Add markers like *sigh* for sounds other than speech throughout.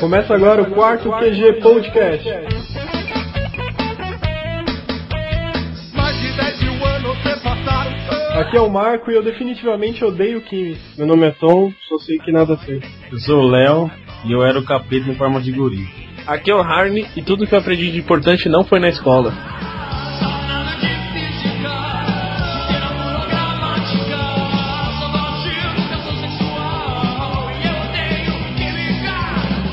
Começa agora o quarto QG Podcast. Aqui é o Marco e eu definitivamente odeio química. Meu nome é Tom, só sei que nada sei. Eu sou o Léo e eu era o capeta em forma de guri. Aqui é o Harney e tudo que eu aprendi de importante não foi na escola.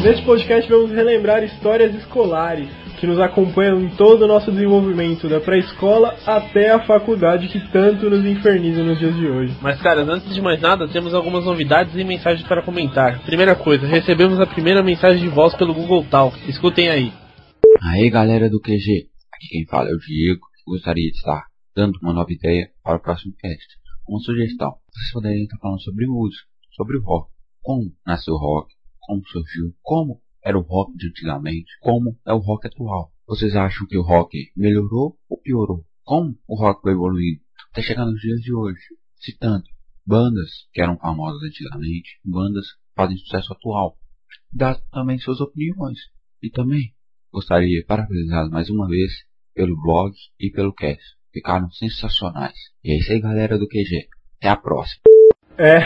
Neste podcast vamos relembrar histórias escolares que nos acompanham em todo o nosso desenvolvimento, da pré-escola até a faculdade que tanto nos inferniza nos dias de hoje. Mas, caras, antes de mais nada, temos algumas novidades e mensagens para comentar. Primeira coisa, recebemos a primeira mensagem de voz pelo Google Talk. Escutem aí. Aí, galera do QG. Aqui quem fala é o Diego. Gostaria de estar dando uma nova ideia para o próximo cast. Uma sugestão. Vocês poderiam estar falando sobre música, sobre o rock. Como nasceu o rock, como surgiu, como era o rock de antigamente, como é o rock atual. Vocês acham que o rock melhorou ou piorou? Como o rock foi evoluindo até chegar nos dias de hoje? Citando bandas que eram famosas antigamente, bandas fazem sucesso atual. Dá também suas opiniões. E também gostaria de parabenizar mais uma vez pelo blog e pelo cast. Ficaram sensacionais. E é isso aí galera do QG. Até a próxima. É,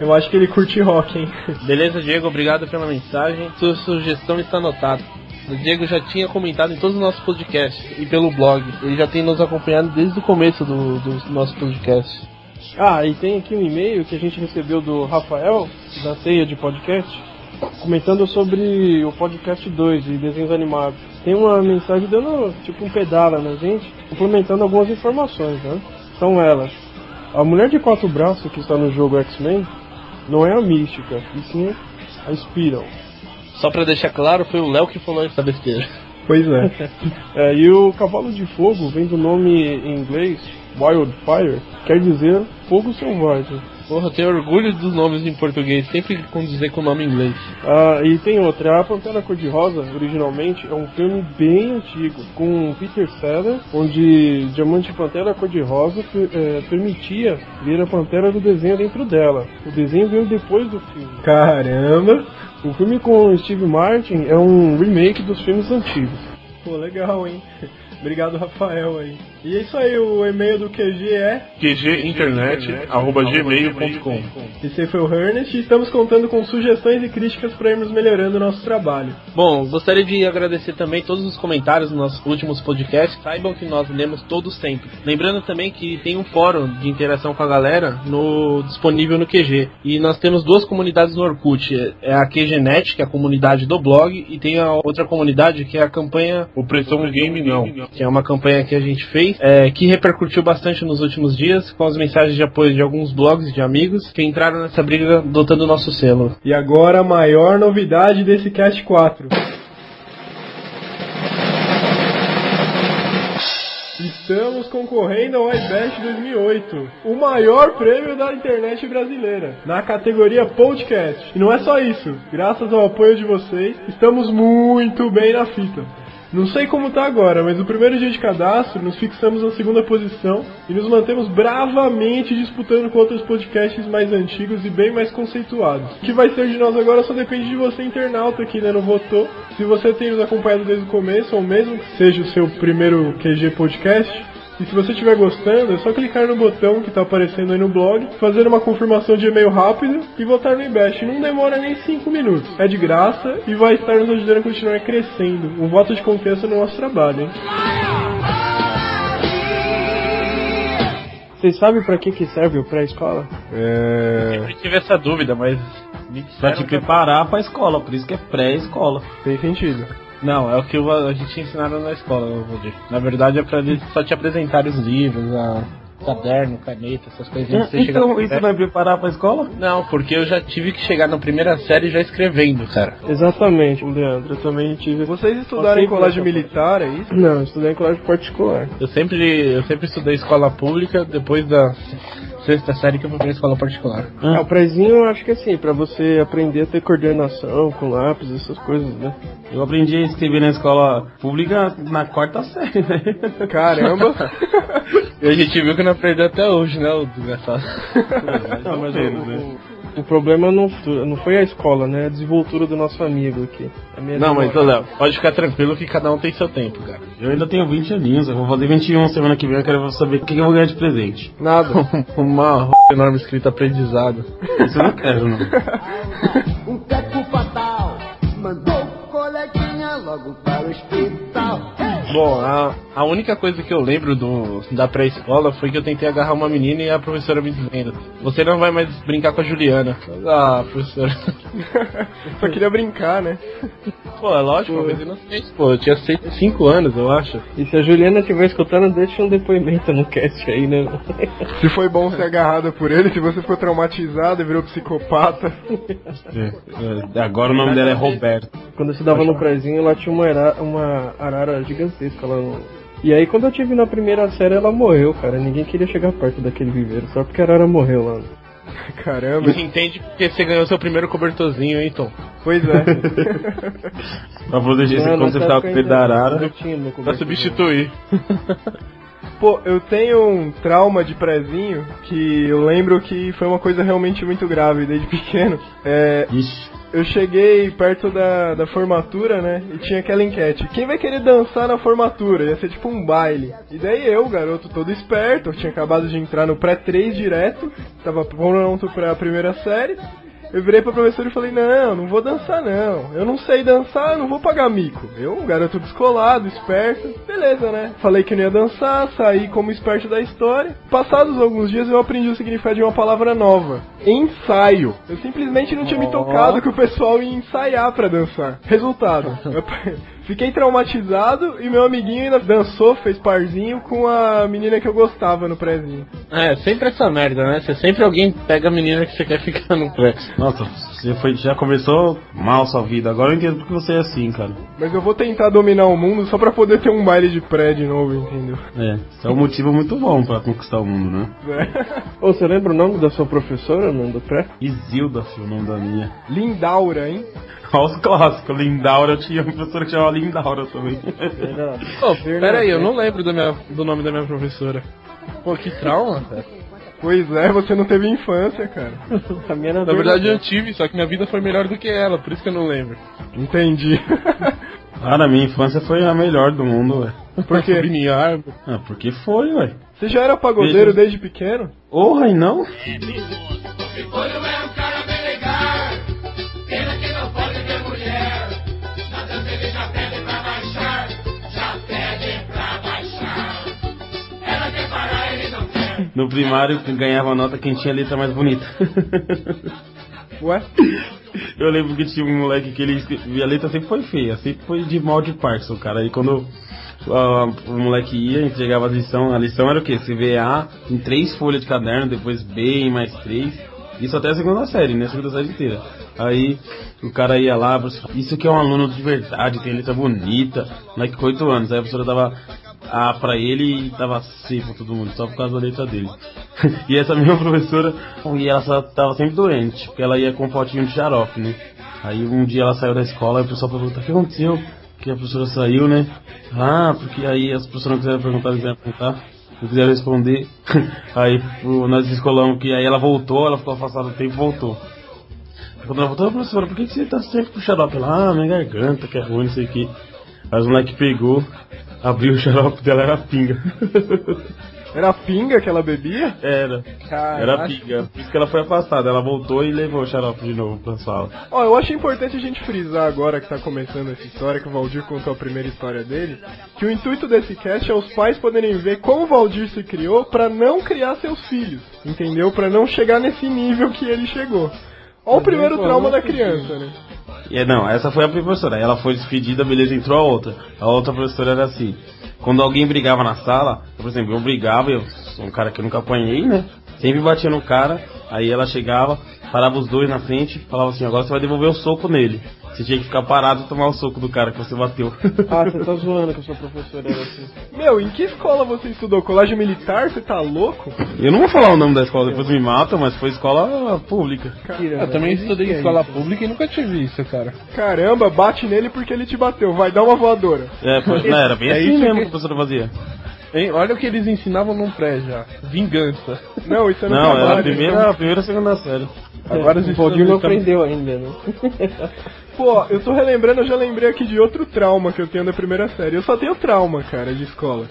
*laughs* eu acho que ele curte rock, hein? Beleza, Diego, obrigado pela mensagem. Sua sugestão está anotada. O Diego já tinha comentado em todos os nossos podcasts e pelo blog. Ele já tem nos acompanhado desde o começo do, do nosso podcast. Ah, e tem aqui um e-mail que a gente recebeu do Rafael, da Teia de Podcast, comentando sobre o podcast 2 de desenhos animados. Tem uma mensagem dando tipo um pedala na gente, complementando algumas informações, né? São elas. A mulher de quatro braços que está no jogo X-Men não é a Mística, e sim a Spiral. Só pra deixar claro, foi o Léo que falou essa besteira. Pois é. *laughs* é. E o cavalo de fogo vem do nome em inglês Wildfire, quer dizer fogo selvagem. Porra, eu tenho orgulho dos nomes em português, sempre condizer com o nome em inglês. Ah, e tem outra, a Pantera Cor-de-Rosa, originalmente, é um filme bem antigo, com Peter Sellers, onde Diamante Pantera Cor-de-Rosa é, permitia ver a Pantera do desenho dentro dela. O desenho veio depois do filme. Caramba! O filme com Steve Martin é um remake dos filmes antigos. Pô, legal, hein? *laughs* Obrigado, Rafael aí. E é isso aí, o e-mail do QG é qginternet.gmail.com Esse aí foi o Ernest e estamos contando com sugestões e críticas para irmos melhorando o nosso trabalho. Bom, gostaria de agradecer também todos os comentários nos nossos últimos podcasts. Saibam que nós lemos todos sempre. Lembrando também que tem um fórum de interação com a galera no, disponível no QG. E nós temos duas comunidades no Orkut. É a QGNet, que é a comunidade do blog, e tem a outra comunidade que é a campanha Opressão Game Não, que é uma campanha que a gente fez é, que repercutiu bastante nos últimos dias, com as mensagens de apoio de alguns blogs de amigos que entraram nessa briga adotando o nosso selo. E agora a maior novidade desse Cast 4. Estamos concorrendo ao iBest 2008, o maior prêmio da internet brasileira, na categoria podcast. E não é só isso, graças ao apoio de vocês, estamos muito bem na fita. Não sei como tá agora, mas no primeiro dia de cadastro nos fixamos na segunda posição e nos mantemos bravamente disputando com outros podcasts mais antigos e bem mais conceituados. O que vai ser de nós agora só depende de você, internauta, que ainda não votou. Se você tem nos acompanhado desde o começo, ou mesmo que seja o seu primeiro QG podcast, e se você estiver gostando, é só clicar no botão que está aparecendo aí no blog, fazer uma confirmação de e-mail rápida e votar no IBEST. Não demora nem 5 minutos. É de graça e vai estar nos ajudando a continuar crescendo. Um voto de confiança no nosso trabalho, hein? Vocês sabem para que, que serve o pré-escola? É... Eu sempre tive essa dúvida, mas... Pra te preparar pra escola, por isso que é pré-escola. Tem sentido. Não, é o que a gente ensinaram na escola, Valdir. Na verdade é pra eles só te apresentar os livros, a caderno, caneta, essas coisinhas. Você então isso vai preparar pra escola? Não, porque eu já tive que chegar na primeira série já escrevendo, cara. Exatamente, Leandro, eu também tive. Vocês estudaram em colégio militar, é isso? Não, eu estudei em colégio particular. Eu sempre, eu sempre estudei escola pública, depois da sexta série que eu fui pra escola particular. Ah. É, o prezinho eu acho que assim, pra você aprender a ter coordenação com lápis, essas coisas, né? Eu aprendi a escrever na escola pública na quarta série, né? Caramba! *laughs* e a gente viu que não aprendeu até hoje, né, o desgraçado. não, mas *laughs* o, o, O problema não, não foi a escola, né? A desenvoltura do nosso amigo aqui. A minha Não, mas, ô, Léo, pode ficar tranquilo que cada um tem seu tempo, cara. Eu ainda tenho 20 aninhos, eu vou fazer 21 semana que vem, eu quero saber o que que eu vou ganhar de presente. Nada. *laughs* Uma enorme escrita aprendizado. Isso eu não quero, não. *laughs* Bom, a, a única coisa que eu lembro do, da pré-escola foi que eu tentei agarrar uma menina e a professora me dizendo: Você não vai mais brincar com a Juliana. Ah, professora. *laughs* Só queria brincar, né? Pô, é lógico, uma coisa inocente. Pô, eu tinha 5 anos, eu acho. E se a Juliana estiver escutando, deixa um depoimento no cast aí, né? Se foi bom ser agarrada por ele, se você ficou traumatizada e virou psicopata. É, é, agora o nome dela é Roberto. Quando eu estudava no prezinho, lá tinha uma, era- uma arara gigantesca lá no... E aí quando eu tive na primeira série, ela morreu, cara. Ninguém queria chegar perto daquele viveiro, só porque a arara morreu lá. *laughs* Caramba. Você entende porque você ganhou seu primeiro cobertorzinho, hein, Tom? Pois é. *laughs* Pra proteger você Não, quando você ficava época com medo da arara. Pra substituir. *laughs* Pô, eu tenho um trauma de prezinho que eu lembro que foi uma coisa realmente muito grave desde *laughs* pequeno. É, eu cheguei perto da, da formatura, né? E tinha aquela enquete: quem vai querer dançar na formatura? Ia ser tipo um baile. E daí eu, garoto todo esperto, eu tinha acabado de entrar no pré-3 direto, tava pronto pra primeira série. Eu virei pra professora e falei: Não, não vou dançar não. Eu não sei dançar, não vou pagar mico. Eu, um garoto descolado, esperto. Beleza, né? Falei que não ia dançar, saí como esperto da história. Passados alguns dias eu aprendi o significado de uma palavra nova: ensaio. Eu simplesmente não tinha me tocado que o pessoal ia ensaiar pra dançar. Resultado: *laughs* fiquei traumatizado e meu amiguinho ainda dançou, fez parzinho com a menina que eu gostava no prézinho. É, sempre essa merda, né? Você sempre alguém pega a menina que você quer ficar no pré. nossa, você foi, já começou mal sua vida. Agora eu entendo porque você é assim, cara. Mas eu vou tentar dominar o mundo só pra poder ter um baile de pré de novo, entendeu? É, isso é um motivo muito bom pra conquistar o mundo, né? Ô, você lembra o nome da sua professora, no do pré? Isilda, filho, o nome da minha. Lindaura, hein? Olha os clássicos, Lindaura, eu tinha uma professora que chamava Lindaura também. Era... Pô, pera aí, eu não lembro do, minha, do nome da minha professora. Pô, que trauma, cara. Pois é, você não teve infância, cara. A minha era Na verdade eu tive, só que minha vida foi melhor do que ela, por isso que eu não lembro. Entendi. Cara, minha infância foi a melhor do mundo, ué. Por quê? Subindo em árvore. Ah, porque foi, ué. Você já era pagodeiro desde pequeno? Porra, e não? No primário, ganhava nota quem tinha letra mais bonita. *laughs* Ué? Eu lembro que tinha um moleque que ele a letra sempre foi feia, sempre foi de mal de Parkinson, cara. E quando ah, o moleque ia, entregava a lição, a lição era o quê? Você vê A em três folhas de caderno, depois B em mais três. Isso até a segunda série, né? A segunda série inteira. Aí o cara ia lá, isso que é um aluno de verdade, tem letra bonita, moleque com 8 anos. Aí a professora dava A pra ele e dava C pra todo mundo, só por causa da letra dele. *laughs* e essa mesma professora, e ela só tava sempre doente, porque ela ia com um potinho de xarope, né? Aí um dia ela saiu da escola e o pessoal perguntou, o que aconteceu? Que a professora saiu, né? Ah, porque aí as professoras não quiseram perguntar, não quiseram perguntar, não quiseram responder. *laughs* aí nós descolamos que aí ela voltou, ela ficou afastada do tempo e voltou. Quando ela voltou, "Ô, professora, por que, você tá sempre com xarope? Ela, ah, minha garganta, que é ruim, não sei o que. Aí os moleque pegou, abriu o xarope dela, era pinga. *laughs* Era pinga que ela bebia? era, Caraca. era pinga. Por isso que ela foi afastada, ela voltou e levou o xarope de novo pra sala. Ó, eu acho importante a gente frisar agora que tá começando essa história, que o Valdir contou a primeira história dele, que o intuito desse cast é os pais poderem ver como o Valdir se criou pra não criar seus filhos, entendeu? Pra não chegar nesse nível que ele chegou. Ó o primeiro trauma da criança, né? E, é, não, essa foi a professora. Ela foi despedida, beleza, entrou a outra. A outra professora era assim. Quando alguém brigava na sala, por exemplo, eu brigava, eu sou um cara que eu nunca apanhei, né? Sempre batia no cara, aí ela chegava, parava os dois na frente, falava assim, agora você vai devolver o soco nele. Você tinha que ficar parado e tomar o soco do cara que você bateu. *laughs* Ah, você tá zoando que a sua professora era assim. Meu, em que escola você estudou? Colégio militar? Você tá louco? eu não vou falar o nome da escola, depois me matam, mas foi escola pública. Eu também estudei em escola pública e nunca tive isso, cara. Caramba, bate nele porque ele te bateu. Vai dar uma voadora. É, foi- não, era bem É assim isso mesmo que- que a professora fazia. Hein, olha o que eles ensinavam num pré já. Vingança. Não, isso é no Não, era a primeira, a primeira a segunda série. Agora É, os o Valdir não aprendeu ainda, né? *laughs* Pô, eu tô relembrando, eu já lembrei aqui de outro trauma que eu tenho da primeira série. Eu só tenho trauma, cara, de escola.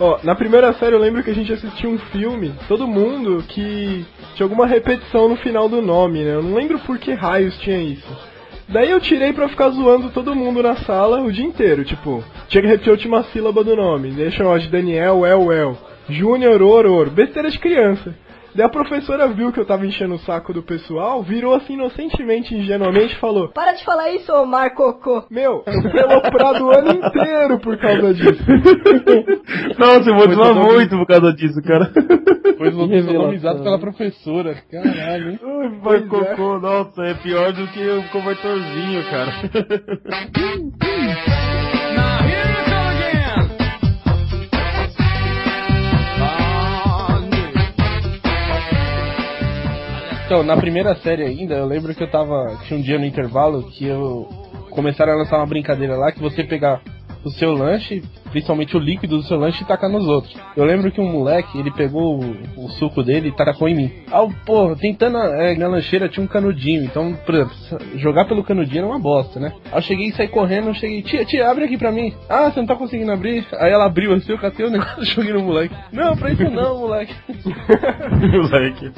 Ó, na primeira série eu lembro que a gente assistia um filme, todo mundo, que tinha alguma repetição no final do nome, né? Eu não lembro por que raios tinha isso. Daí eu tirei pra ficar zoando todo mundo na sala o dia inteiro, tipo, tinha que repetir a última sílaba do nome. Deixa eu de Daniel, El, El. Júnior, Oror. Besteira de criança. Daí a professora viu que eu tava enchendo o saco do pessoal, virou assim inocentemente, ingenuamente e falou: Para de falar isso, ô Marcocô. Meu, eu fui aloprado o ano inteiro por causa disso. *laughs* Nossa, eu vou desmar todo- muito por causa disso, cara. Foi sodomizado pela professora. Caralho, hein? Pois é. cocô, nossa, é pior do que o cobertorzinho, cara. *laughs* Então, na primeira série ainda, eu lembro que eu tava. Tinha um dia no intervalo que eu. Começaram a lançar uma brincadeira lá que você pegar o seu lanche, principalmente o líquido do seu lanche, e tacar nos outros. Eu lembro que um moleque, ele pegou o, o suco dele e tacou em mim. Ah, porra, tentando. É, na lancheira tinha um canudinho, então, por exemplo, jogar pelo canudinho era uma bosta, né? Aí eu cheguei e saí correndo, eu cheguei, tia, tia, abre aqui pra mim. Ah, você não tá conseguindo abrir? Aí ela abriu assim, eu catei o *laughs* negócio e joguei no moleque. Não, pra isso não, moleque. *laughs* Moleque.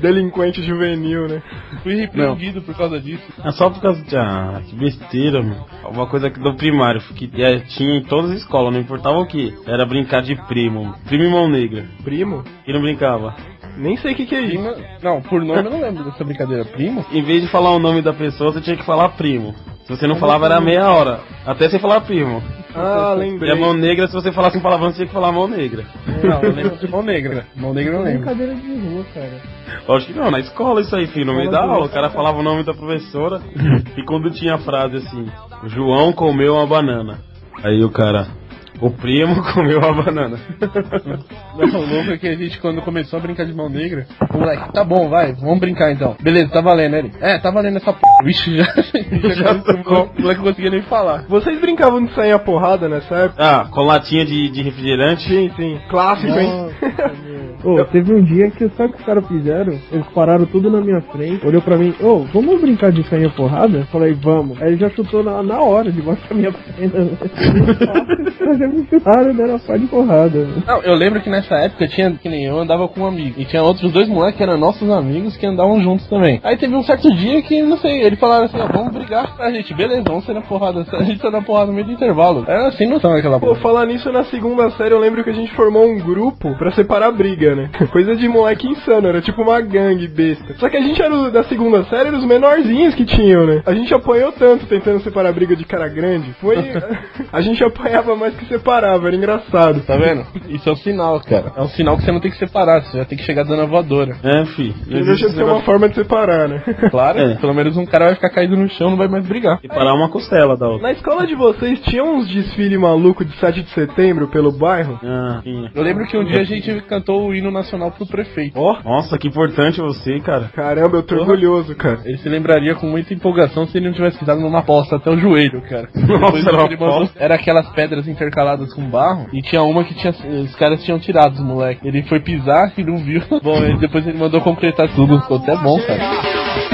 Delinquente juvenil, né? Fui repreendido por causa disso. É só por causa de. Ah, que besteira, mano. Uma coisa que do primário, que é, tinha em todas as escolas, não importava o que. Era brincar de primo. Primo e mão negra. Primo? Quem não brincava? Nem sei o que, que é isso. Prima- Não, por nome eu não lembro dessa brincadeira. Primo? Em vez de falar o nome da pessoa, você tinha que falar primo. Se você não falava, era meia hora. Até você falar primo. Ah, E lembrei. a mão negra, se você falasse um palavrão, você tinha que falar mão negra. Não, eu lembro de mão negra. Mão negra eu não lembro. Brincadeira de rua, cara. Acho que não, na escola isso aí, filho. No meio da aula, o cara falava o nome da professora. e quando tinha a frase assim: João comeu uma banana. Aí o cara. O primo comeu uma banana. Não, o louco é que a gente, quando começou a brincar de mão negra, o moleque, tá bom, vai, vamos brincar então. Beleza, tá valendo ele. É, tá valendo essa p. Vixe, já. *laughs* já tocou. o moleque não conseguia nem falar. Vocês brincavam de sair a porrada nessa época? Ah, com latinha de, de refrigerante. Sim, sim. Clássico, hein? *laughs* Ô, teve um dia que sabe o que os caras fizeram? Eles pararam tudo na minha frente, olhou pra mim, ô, vamos brincar de sair a porrada? Eu Falei, vamos. Aí ele já chutou na, na hora, debaixo da minha perna. *laughs* Eles já me chutaram, deram a pá de porrada. Não, eu lembro que nessa época tinha, que nem eu, andava com um amigo. E tinha outros dois moleques que eram nossos amigos que andavam juntos também. Aí teve um certo dia que, não sei, eles falaram assim, ó, vamos brigar. A gente, beleza, vamos sair na porrada. A gente saiu na porrada no meio do intervalo. Era sem noção aquela Pô, porra. falar nisso na segunda série, eu lembro que a gente formou um grupo pra separar a briga, né? *laughs* Coisa de moleque insano, era tipo uma gangue besta. Só que a gente era o- da segunda série, era os menorzinhos que tinham, né? A gente apanhou tanto tentando separar a briga de cara grande. Foi. *laughs* a gente apanhava mais que separava, era engraçado. Tá vendo? Isso é um sinal, cara. É um sinal que você não tem que separar, você já tem que chegar dando a voadora. É, fi. Não deixa de ser uma forma de separar, né? *laughs* Claro, É. pelo menos um cara vai ficar caído no chão, não vai mais brigar. Separar uma costela da outra. Na escola de vocês tinha uns desfile maluco de 7 de setembro pelo bairro? Ah, tinha. Eu lembro que um dia a gente cantou o hino nacional pro prefeito. Ó, Nossa, que importante você, cara. caramba, eu tô orgulhoso, cara. Ele se lembraria com muita empolgação se ele não tivesse pisado numa poça até o joelho, cara. *laughs* Nossa, Depois era mandou-? Era aquelas pedras intercaladas com barro e tinha uma que tinha, os caras tinham tirado, os moleque. Ele foi pisar e não viu. *laughs* Bom, ele- depois ele mandou completar tudo, ficou até bom, cara.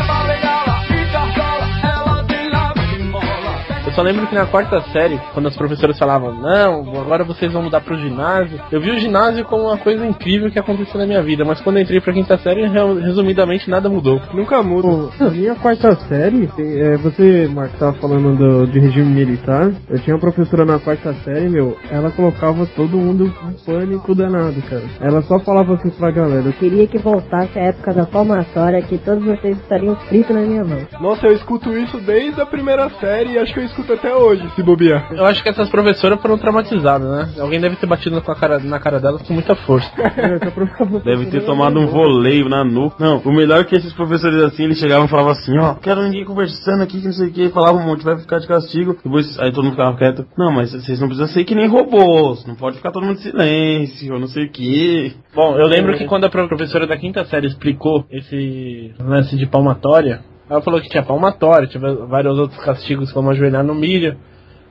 Eu só lembro que na quarta série, quando as professoras falavam, não, agora vocês vão mudar pro ginásio, eu vi o ginásio como uma coisa incrível que aconteceu na minha vida, mas quando eu entrei pra quinta série, re- resumidamente, nada mudou. Nunca muda. Pô, na minha quarta série, é, você, Marco, tava falando do, de regime militar. Eu tinha uma professora na quarta série, meu, ela colocava todo mundo em pânico danado, cara. Ela só falava assim pra galera, eu Queria que voltasse a época da palmatória, que todos vocês estariam fritos na minha mão. Nossa, eu escuto isso desde a primeira série e acho que eu escuto até hoje, se bobear. Eu acho que essas professoras foram traumatizadas, né? Alguém deve ter batido na cara, na cara delas com muita força. *laughs* professora Deve ter tomado um voleio na nuca. Não, o melhor é que esses professores assim, eles chegavam e falavam assim, ó, quero ninguém conversando aqui, que não sei o que, falavam um monte, vai ficar de castigo. Depois, aí todo mundo ficava quieto. Não, mas vocês não precisam ser que nem robôs, não pode ficar todo mundo em silêncio, não sei o que. Bom, eu lembro que quando a professora da quinta série explicou esse lance de palmatória, ela falou que tinha palmatória, tinha vários outros castigos como ajoelhar no milho.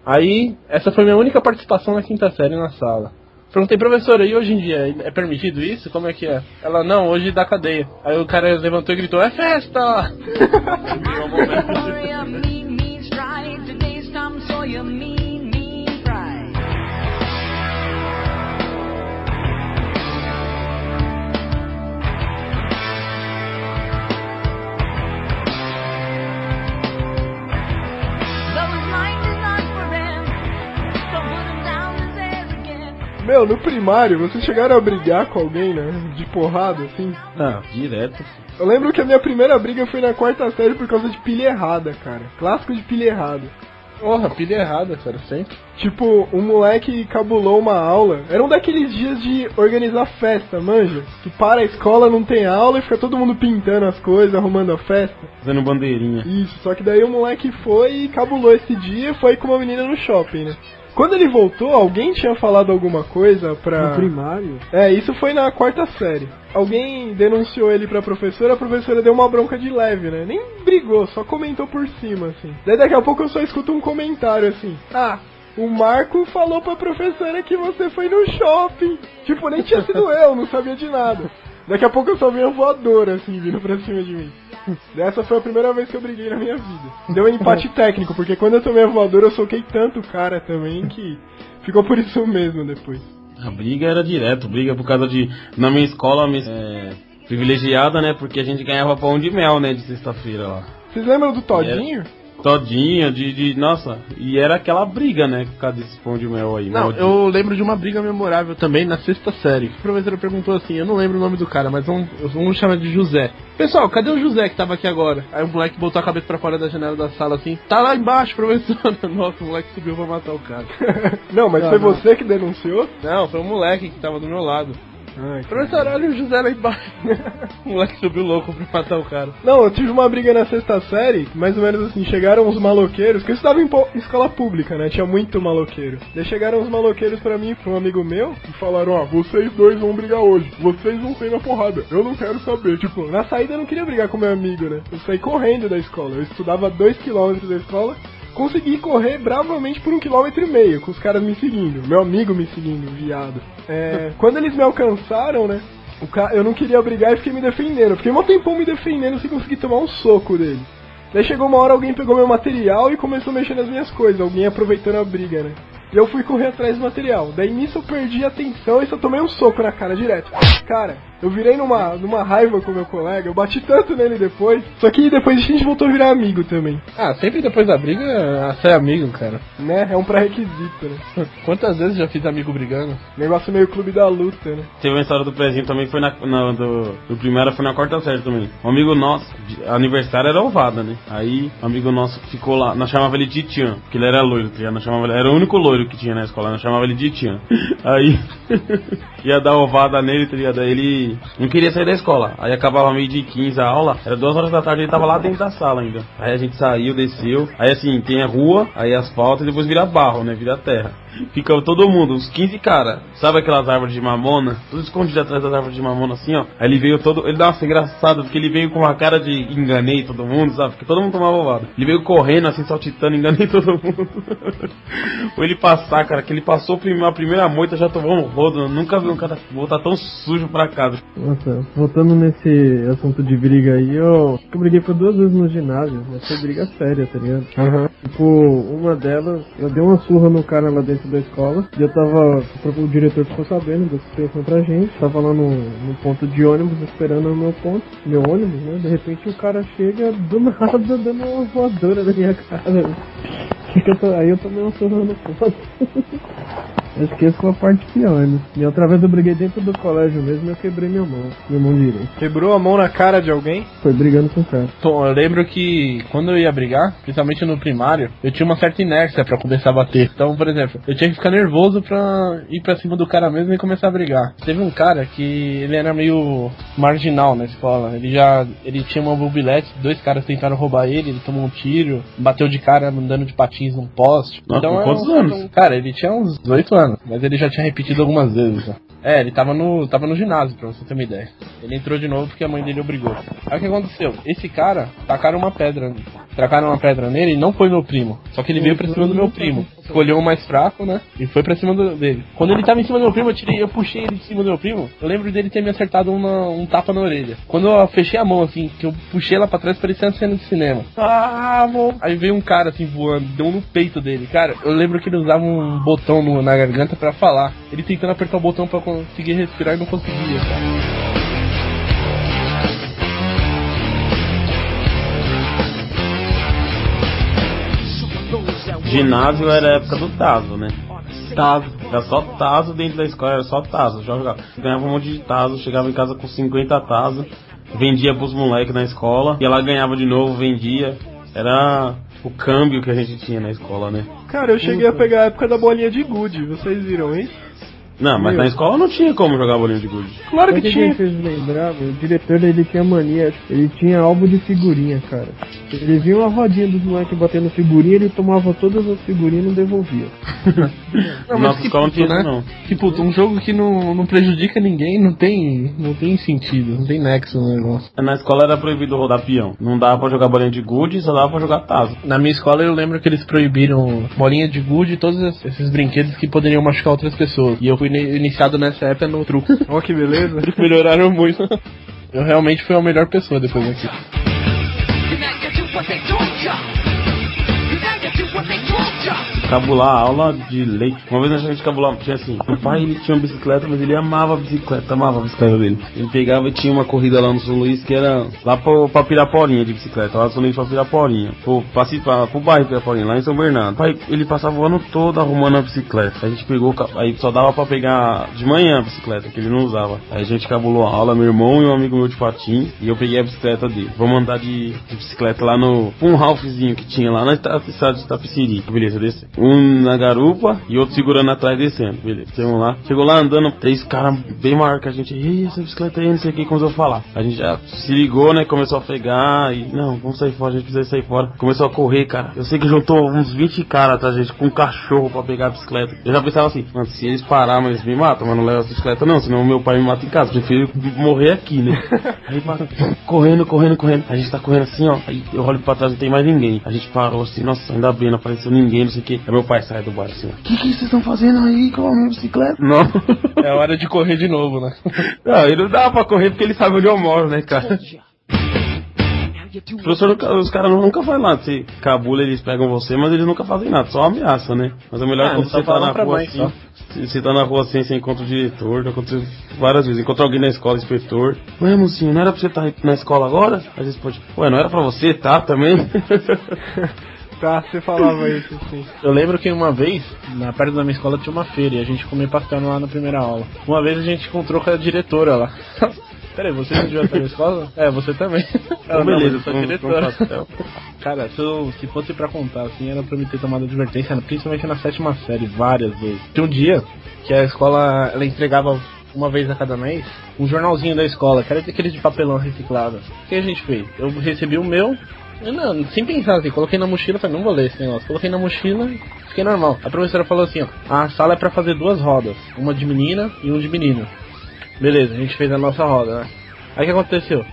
Aí, essa foi minha única participação na quinta série na sala. Perguntei, professora, e hoje em dia é permitido isso? Como é que é? Ela, não, hoje dá cadeia. Aí o cara levantou e gritou, é festa! *laughs* Meu, no primário, vocês chegaram a brigar com alguém, né? De porrada, assim? Ah, direto. Eu lembro que a minha primeira briga foi na quarta série por causa de pilha errada, cara. Clássico de pilha errada. Porra, pilha errada, cara, sempre. Tipo, um moleque cabulou uma aula. Era um daqueles dias de organizar festa, manja? Que para a escola, não tem aula e fica todo mundo pintando as coisas, arrumando a festa. Fazendo bandeirinha. Isso, só que daí o moleque foi e cabulou esse dia e foi com uma menina no shopping, né? Quando ele voltou, alguém tinha falado alguma coisa pra. No primário. É, isso foi na quarta série. Alguém denunciou ele pra professora, a professora deu uma bronca de leve, né? Nem brigou, só comentou por cima, assim. Daí daqui a pouco eu só escuto um comentário assim. Ah, o Marco falou pra professora que você foi no shopping. Tipo, nem tinha sido eu, não sabia de nada. Daqui a pouco eu só vi a voadora, assim, vindo pra cima de mim. *laughs* Dessa foi a primeira vez que eu briguei na minha vida. Deu um empate *laughs* técnico, porque quando eu tomei a voadora eu soquei tanto o cara também que ficou por isso mesmo depois. A briga era direto, briga por causa de. Na minha escola, minha, é, privilegiada, né? Porque a gente ganhava pão de mel, né? De sexta-feira lá. Vocês lembram do Todinho? Todinha, de, de. Nossa, e era aquela briga, né? Por causa desse pão de mel aí. Não, maldito. eu lembro de uma briga memorável também na sexta série. A professora perguntou assim, eu não lembro o nome do cara, mas vamos, vamos chamar de José. Pessoal, cadê o José que tava aqui agora? Aí o moleque botou a cabeça pra fora da janela da sala assim, tá lá embaixo, professora. *laughs* Nossa, o moleque subiu pra matar o cara. não, mas Não, foi não. você que denunciou? Não, foi o moleque que tava do meu lado. Ai, Professor, olha o José lá embaixo. *laughs* o moleque subiu louco pra matar o cara. Não, eu tive uma briga na sexta série, mais ou menos assim, chegaram uns maloqueiros, que eu estudava em escola pública, né? Tinha muito maloqueiro. Daí chegaram uns maloqueiros pra mim, pra um amigo meu, e falaram, ó, vocês dois vão brigar hoje, vocês vão sair na porrada, eu não quero saber. Tipo, na saída eu não queria brigar com meu amigo, né? Eu saí correndo da escola, eu estudava a dois quilômetros da escola, consegui correr bravamente por um quilômetro e meio, com os caras me seguindo, meu amigo me seguindo, viado. É, *laughs* quando eles me alcançaram, né? Ca... Eu não queria brigar e fiquei me defendendo. Fiquei um tempão me defendendo sem conseguir tomar um soco dele. Daí chegou uma hora, alguém pegou meu material e começou a mexer nas minhas coisas. Alguém aproveitando a briga, né? E eu fui correr atrás do material. Daí nisso eu perdi a atenção e só tomei um soco na cara direto. Cara, eu virei numa, numa raiva com meu colega, eu bati tanto nele depois. Só que depois a gente voltou a virar amigo também. Ah, sempre depois da briga, você é amigo, cara. Né? É um pré-requisito, né? Quantas vezes já fiz amigo brigando? Negócio meio clube da luta, né? Teve uma história do prezinho também, que foi na, na- do, do primeiro, foi na quarta série também. Um amigo nosso, de- aniversário era ovada, né? Aí, um amigo nosso que ficou lá, nós chamava ele de Tian, porque ele era loiro, tá ligado? Nós chamava, ele- era o único loiro que tinha na escola, nós chamava ele de Tian. *laughs* Aí, *laughs* ia dar ovada nele, tá ligado? Aí ele não queria sair da escola. Aí acabava meio de 15 a aula, era duas horas da tarde, ele tava lá dentro da sala ainda. Aí a gente saiu, desceu, aí assim, tem a rua, aí asfalto e depois vira barro, né? Vira terra. Fica todo mundo, uns 15 cara. Sabe aquelas árvores de mamona? Tudo escondido atrás das árvores de mamona assim, ó. Aí ele veio todo. Ele, nossa, engraçado, porque ele veio com uma cara de enganei todo mundo, sabe? Porque todo mundo tomava ovada. Ele veio correndo assim, saltitando, *laughs* enganei todo mundo. Ou ele passar, cara, que ele passou a primeira moita, já tomou um rodo. Eu nunca vi um cara voltar tão sujo pra casa. Nossa, voltando nesse assunto de briga aí, eu, eu briguei por duas vezes no ginásio, mas foi briga séria, tá ligado? Tipo, uma delas, eu dei uma surra no cara lá dentro da escola, e eu tava, o diretor ficou sabendo da situação pra gente, tava lá no, no ponto de ônibus esperando o meu ponto, meu ônibus, né? De repente o cara chega do *laughs* nada dando uma voadora na minha cara. *laughs* Aí eu tomei uma surra no ponto. *laughs* Que essa foi a parte pior, né? E outra vez eu briguei dentro do colégio mesmo e eu quebrei minha mão, minha mão direita. Quebrou a mão na cara de alguém? Foi brigando com o cara. Tom, eu lembro que quando eu ia brigar, principalmente no primário, eu tinha uma certa inércia pra começar a bater. Então, por exemplo, eu tinha que ficar nervoso pra ir pra cima do cara mesmo e começar a brigar. Teve um cara que ele era meio marginal na escola. Ele já ele tinha uma mobilete, dois caras tentaram roubar ele, ele tomou um tiro, bateu de cara andando de patins num poste. Nossa, com era quantos um- anos? Cara, ele tinha uns 18 anos, mas ele já tinha repetido algumas vezes. já. É, ele tava no, tava no ginásio, pra você ter uma ideia. Ele entrou de novo porque a mãe dele obrigou. Aí o que aconteceu? Esse cara, tacaram uma pedra, tacaram uma pedra nele e não foi meu primo. Só que ele veio pra cima do meu primo. Escolheu o mais fraco, né? E foi pra cima dele. Quando ele tava em cima do meu primo, eu tirei, eu puxei ele de cima do meu primo. Eu lembro dele ter me acertado uma- um tapa na orelha. Quando eu fechei a mão, assim, que eu puxei ela pra trás, parecia uma cena de cinema. Ah, amor. Aí veio um cara, assim, voando, deu um no peito dele. Cara, eu lembro que ele usava um botão no- na garganta pra falar. Ele tentando apertar o botão pra conseguir respirar e não conseguia, cara. Ginásio era a época do Tazo, né? Tazo. Era só Tazo dentro da escola, era só Tazo. Jogava. Ganhava um monte de Tazo, chegava em casa com 50 Tazo, vendia pros moleques na escola, e ela ganhava de novo, vendia. Era o câmbio que a gente tinha na escola, né? Cara, eu cheguei a pegar a época da bolinha de gude, vocês viram isso? Não, mas Meu. na escola não tinha como jogar bolinha de gude. Claro que o tinha. me fez lembrar, meu? O diretor ele tinha mania, ele tinha álbum de figurinha, cara. Ele via uma rodinha dos moleques batendo figurinha, ele tomava todas as figurinhas e não devolvia. *laughs* Não, Na mas nossa que escola não puto, tinha né? não. Que puto, um jogo que não, não prejudica ninguém, não tem, não tem sentido, não tem nexo no negócio. Na escola era proibido rodar peão. Não dava pra jogar bolinha de gude, só dava pra jogar Tazo. Na minha escola eu lembro que eles proibiram bolinha de gude e todos esses- brinquedos que poderiam machucar outras pessoas. E eu fui iniciado nessa época no truco. *laughs* Ó que beleza. Melhoraram muito. Eu realmente fui a melhor pessoa depois daqui. Cabular aula de leite. Uma vez a gente cabulava, tinha assim, o pai ele tinha uma bicicleta, mas ele amava a bicicleta, amava a bicicleta dele. Ele pegava e tinha uma corrida lá no São Luís que era lá pro, pra Piraporinha de bicicleta, lá no São Luís pra Piraporinha. Pro, ci- pra, pro bairro Piraporinha, lá em São Bernardo. Pai, ele passava o ano todo arrumando a bicicleta. A gente pegou, aí só dava pra pegar de manhã a bicicleta, que ele não usava. Aí a gente cabulou a aula, meu irmão e um amigo meu de patins, e eu peguei a bicicleta dele. Vamos andar de, de bicicleta lá no, um Ralphzinho que tinha lá na estrada de Tapiciri. Beleza, desce. Um na garupa e outro segurando atrás descendo. Beleza, chegamos lá. Chegou lá andando, três caras bem maior que a gente. Ih, essa bicicleta aí, não sei o que, começou a falar. A gente já se ligou, né? Começou a pegar e, não, vamos sair fora, a gente precisa sair fora. Começou a correr, cara. Eu sei que juntou uns 20 caras atrás gente com um cachorro pra pegar a bicicleta. Eu já pensava assim, mano, se eles parar, mas eles me matam, mas não leva a bicicleta não, senão meu pai me mata em casa. Prefiro morrer aqui, né? *laughs* Aí, correndo, correndo, correndo. A gente tá correndo assim, ó. Aí eu olho pra trás, não tem mais ninguém. A gente parou assim, nossa, ainda bem, não apareceu ninguém, não sei o que. Aí meu pai sai do bar assim. O que que vocês estão fazendo aí com a minha bicicleta? Não. É hora de correr de novo, né? Não, ele não dá pra correr porque ele sabe onde eu moro, né, cara? O professor, os caras nunca fazem nada. Se cabula, eles pegam você, mas eles nunca fazem nada, só ameaça, né? Mas é melhor Ah, quando você tá na rua mãe, assim. se Você tá na rua assim, você encontra o diretor, já aconteceu várias vezes. Encontra alguém na escola, inspetor. Ué, mocinho, não era pra você estar na escola agora? Às vezes pode. Ué, não era pra você, tá? Também? *laughs* Tá, você falava *laughs* isso assim. Eu lembro que uma vez, na perto da minha escola tinha uma feira e a gente comia pastel lá na primeira aula. Uma vez a gente encontrou com a diretora lá. *laughs* Peraí, você não devia estar na escola? É, você também. Ela, não, mas eu sou diretora. *laughs* Cara, se, eu, se fosse pra contar, assim, era pra me ter tomado advertência, principalmente na sétima série, várias vezes. Tinha um dia que a escola, ela entregava uma vez a cada mês, um jornalzinho da escola, que era daqueles de papelão reciclável. O que a gente fez? Eu recebi o meu, eu não, sem pensar assim, coloquei na mochila, falei, não vou ler esse negócio. Coloquei na mochila, fiquei normal. A professora falou assim, ó, a sala é pra fazer duas rodas, uma de menina e um de menino. Beleza, a gente fez a nossa roda, né? Aí o que aconteceu?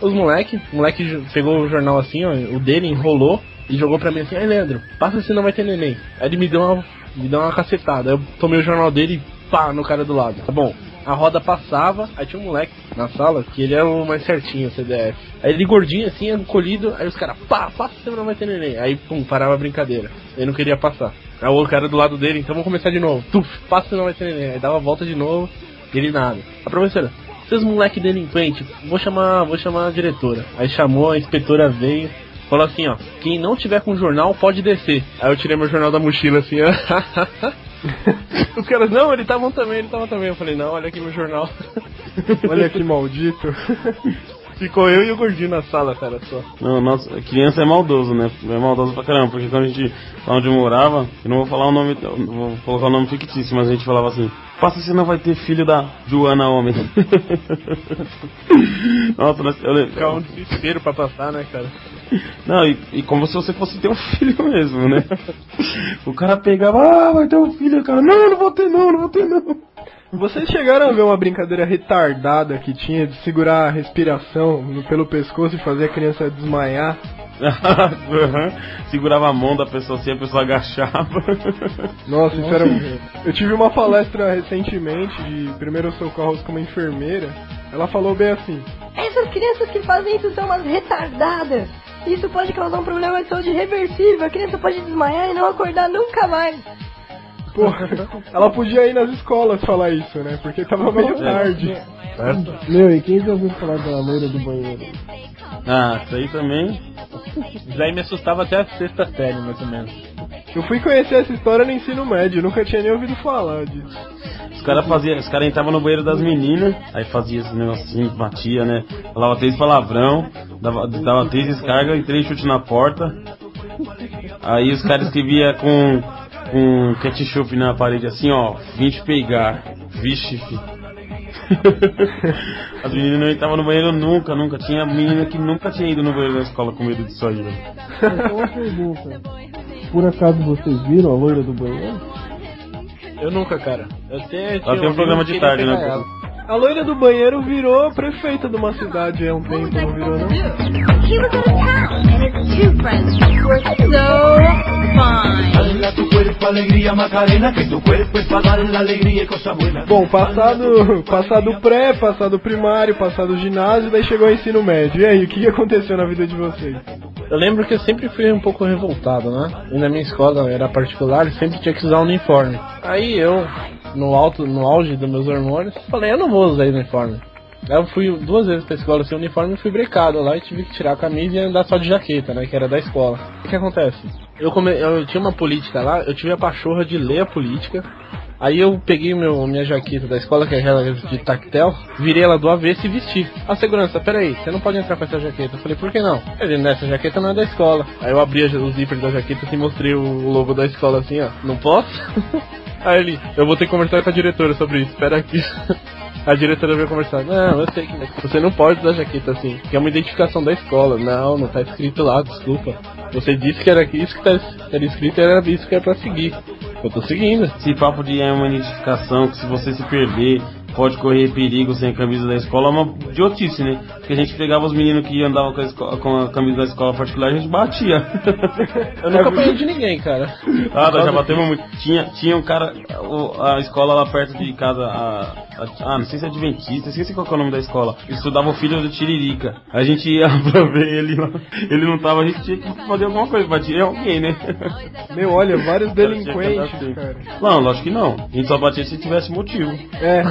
Os moleque, o moleque pegou o jornal assim, ó, o dele enrolou e jogou pra mim assim, ai Leandro, passa senão vai ter neném. Aí ele me deu uma, me deu uma cacetada. Eu tomei o jornal dele e pá, no cara do lado. Tá bom. A roda passava, aí tinha um moleque na sala, que ele é o mais certinho, o CDF. Aí ele gordinho assim, encolhido, aí os caras, pá, passa senão não vai ter neném. Aí, pum, parava a brincadeira. Ele não queria passar. Aí o cara do lado dele, então vamos começar de novo. Tuf, passa senão vai ter neném. Aí dava a volta de novo, ele nada. A professora, seus moleque delinquente, vou chamar, vou chamar a diretora. Aí chamou, a inspetora veio, falou assim, ó, quem não tiver com jornal pode descer. Aí eu tirei meu jornal da mochila assim, ó. *laughs* Os caras, não, ele bom também, ele tava também. Eu falei, não, olha aqui meu jornal. Olha que maldito. *laughs* Ficou eu e o gordinho na sala, cara, só. Não, nossa, criança é maldoso, né? É maldoso pra caramba, porque quando a gente, lá onde eu morava, eu não vou falar o nome, não vou colocar o nome fictício, mas a gente falava assim, passa senão vai ter filho da Joana Homem. *laughs* nossa, nós- eu lembro. Ficar um desespero pra passar, né, cara? Não, e, e como se você fosse ter um *laughs* filho mesmo, né? O cara pegava, ah, vai ter um filho, cara, não, não vou ter não, não vou ter não. Vocês chegaram a ver uma brincadeira retardada que tinha de segurar a respiração pelo pescoço e fazer a criança desmaiar? *laughs* Aham. Segurava a mão da pessoa assim, a pessoa agachava. Nossa, isso era. Eu tive uma palestra recentemente de primeiros socorros com uma enfermeira. Ela falou bem assim: Essas crianças que fazem isso são umas retardadas. Isso pode causar um problema de saúde reversível. A criança pode desmaiar e não acordar nunca mais. Porra, *laughs* ela podia ir nas escolas falar isso, né? Porque tava meio tarde. Meu, e quem já ouviu falar da loira do banheiro? Ah, isso aí também. Isso aí me assustava até a sexta série, mais ou menos. Eu fui conhecer essa história no ensino médio, nunca tinha nem ouvido falar disso. Os caras faziam, os caras entravam no banheiro das meninas, aí fazia esse negocinho, batia, né? Falava três palavrão, dava, dava três descargas e três chutes na porta. Aí os caras escreviam com, com ketchup na parede assim, ó, vim te pegar. Vixe, fi. *laughs* As meninas não entravam no banheiro nunca, nunca. Tinha menina que nunca tinha ido no banheiro da escola com medo disso aí, velho. Pergunta. Por acaso vocês viram a loira do banheiro? Eu nunca, cara. Eu até Ela tem um programa de tarde, né? A loira do banheiro virou prefeita de uma cidade há um tempo, não virou não? He was out of town, and his two friends were so fine. Bom, passado, passado pré, passado primário, passado ginásio, daí chegou o ensino médio. E aí, o que aconteceu na vida de vocês? Eu lembro que eu sempre fui um pouco revoltado, né? E na minha escola era particular, sempre tinha que usar uniforme. Aí eu, no alto, no auge dos meus hormônios, falei, eu não vou usar uniforme. Aí eu fui duas vezes pra escola sem uniforme e fui brecado lá e tive que tirar a camisa e andar só de jaqueta, né? Que era da escola. O que acontece? Eu, come... eu tinha uma política lá, eu tive a pachorra de ler a política. Aí eu peguei meu, minha jaqueta da escola, que é aquela de tactel, virei ela do avesso e vesti. A segurança, peraí, você não pode entrar com essa jaqueta. Eu falei, por que não? Ele, nessa jaqueta não é da escola. Aí eu abri o zíper da jaqueta e mostrei o logo da escola assim, ó. Não posso? *laughs* Aí ele, eu vou ter que conversar com a diretora sobre isso, espera aqui. *laughs* A diretora veio conversar, não, eu sei que você não pode usar jaqueta assim, que é uma identificação da escola. Não, não tá escrito lá, desculpa. Você disse que era isso que tá, era escrito era isso que era pra seguir. Eu tô seguindo. Esse papo de é uma identificação que se você se perder pode correr perigo sem a camisa da escola é uma idiotice, né? Porque a gente pegava os meninos que andavam com a, esco- com a camisa da escola particular e a gente batia. *laughs* Eu nunca apanhei de ninguém, cara. Ah, nós já batemos muito. Tinha, tinha um cara, a escola lá perto de casa, a, ah, não sei se é Adventista, esqueci qual que é o nome da escola. Estudava o filho do Tiririca. A gente ia *laughs* pra ver ele lá, ele não tava, a gente tinha que fazer alguma coisa, batia em alguém, né? *laughs* Meu, olha, vários delinquentes, assim. cara. Não, lógico que não. A gente só batia se tivesse motivo. É,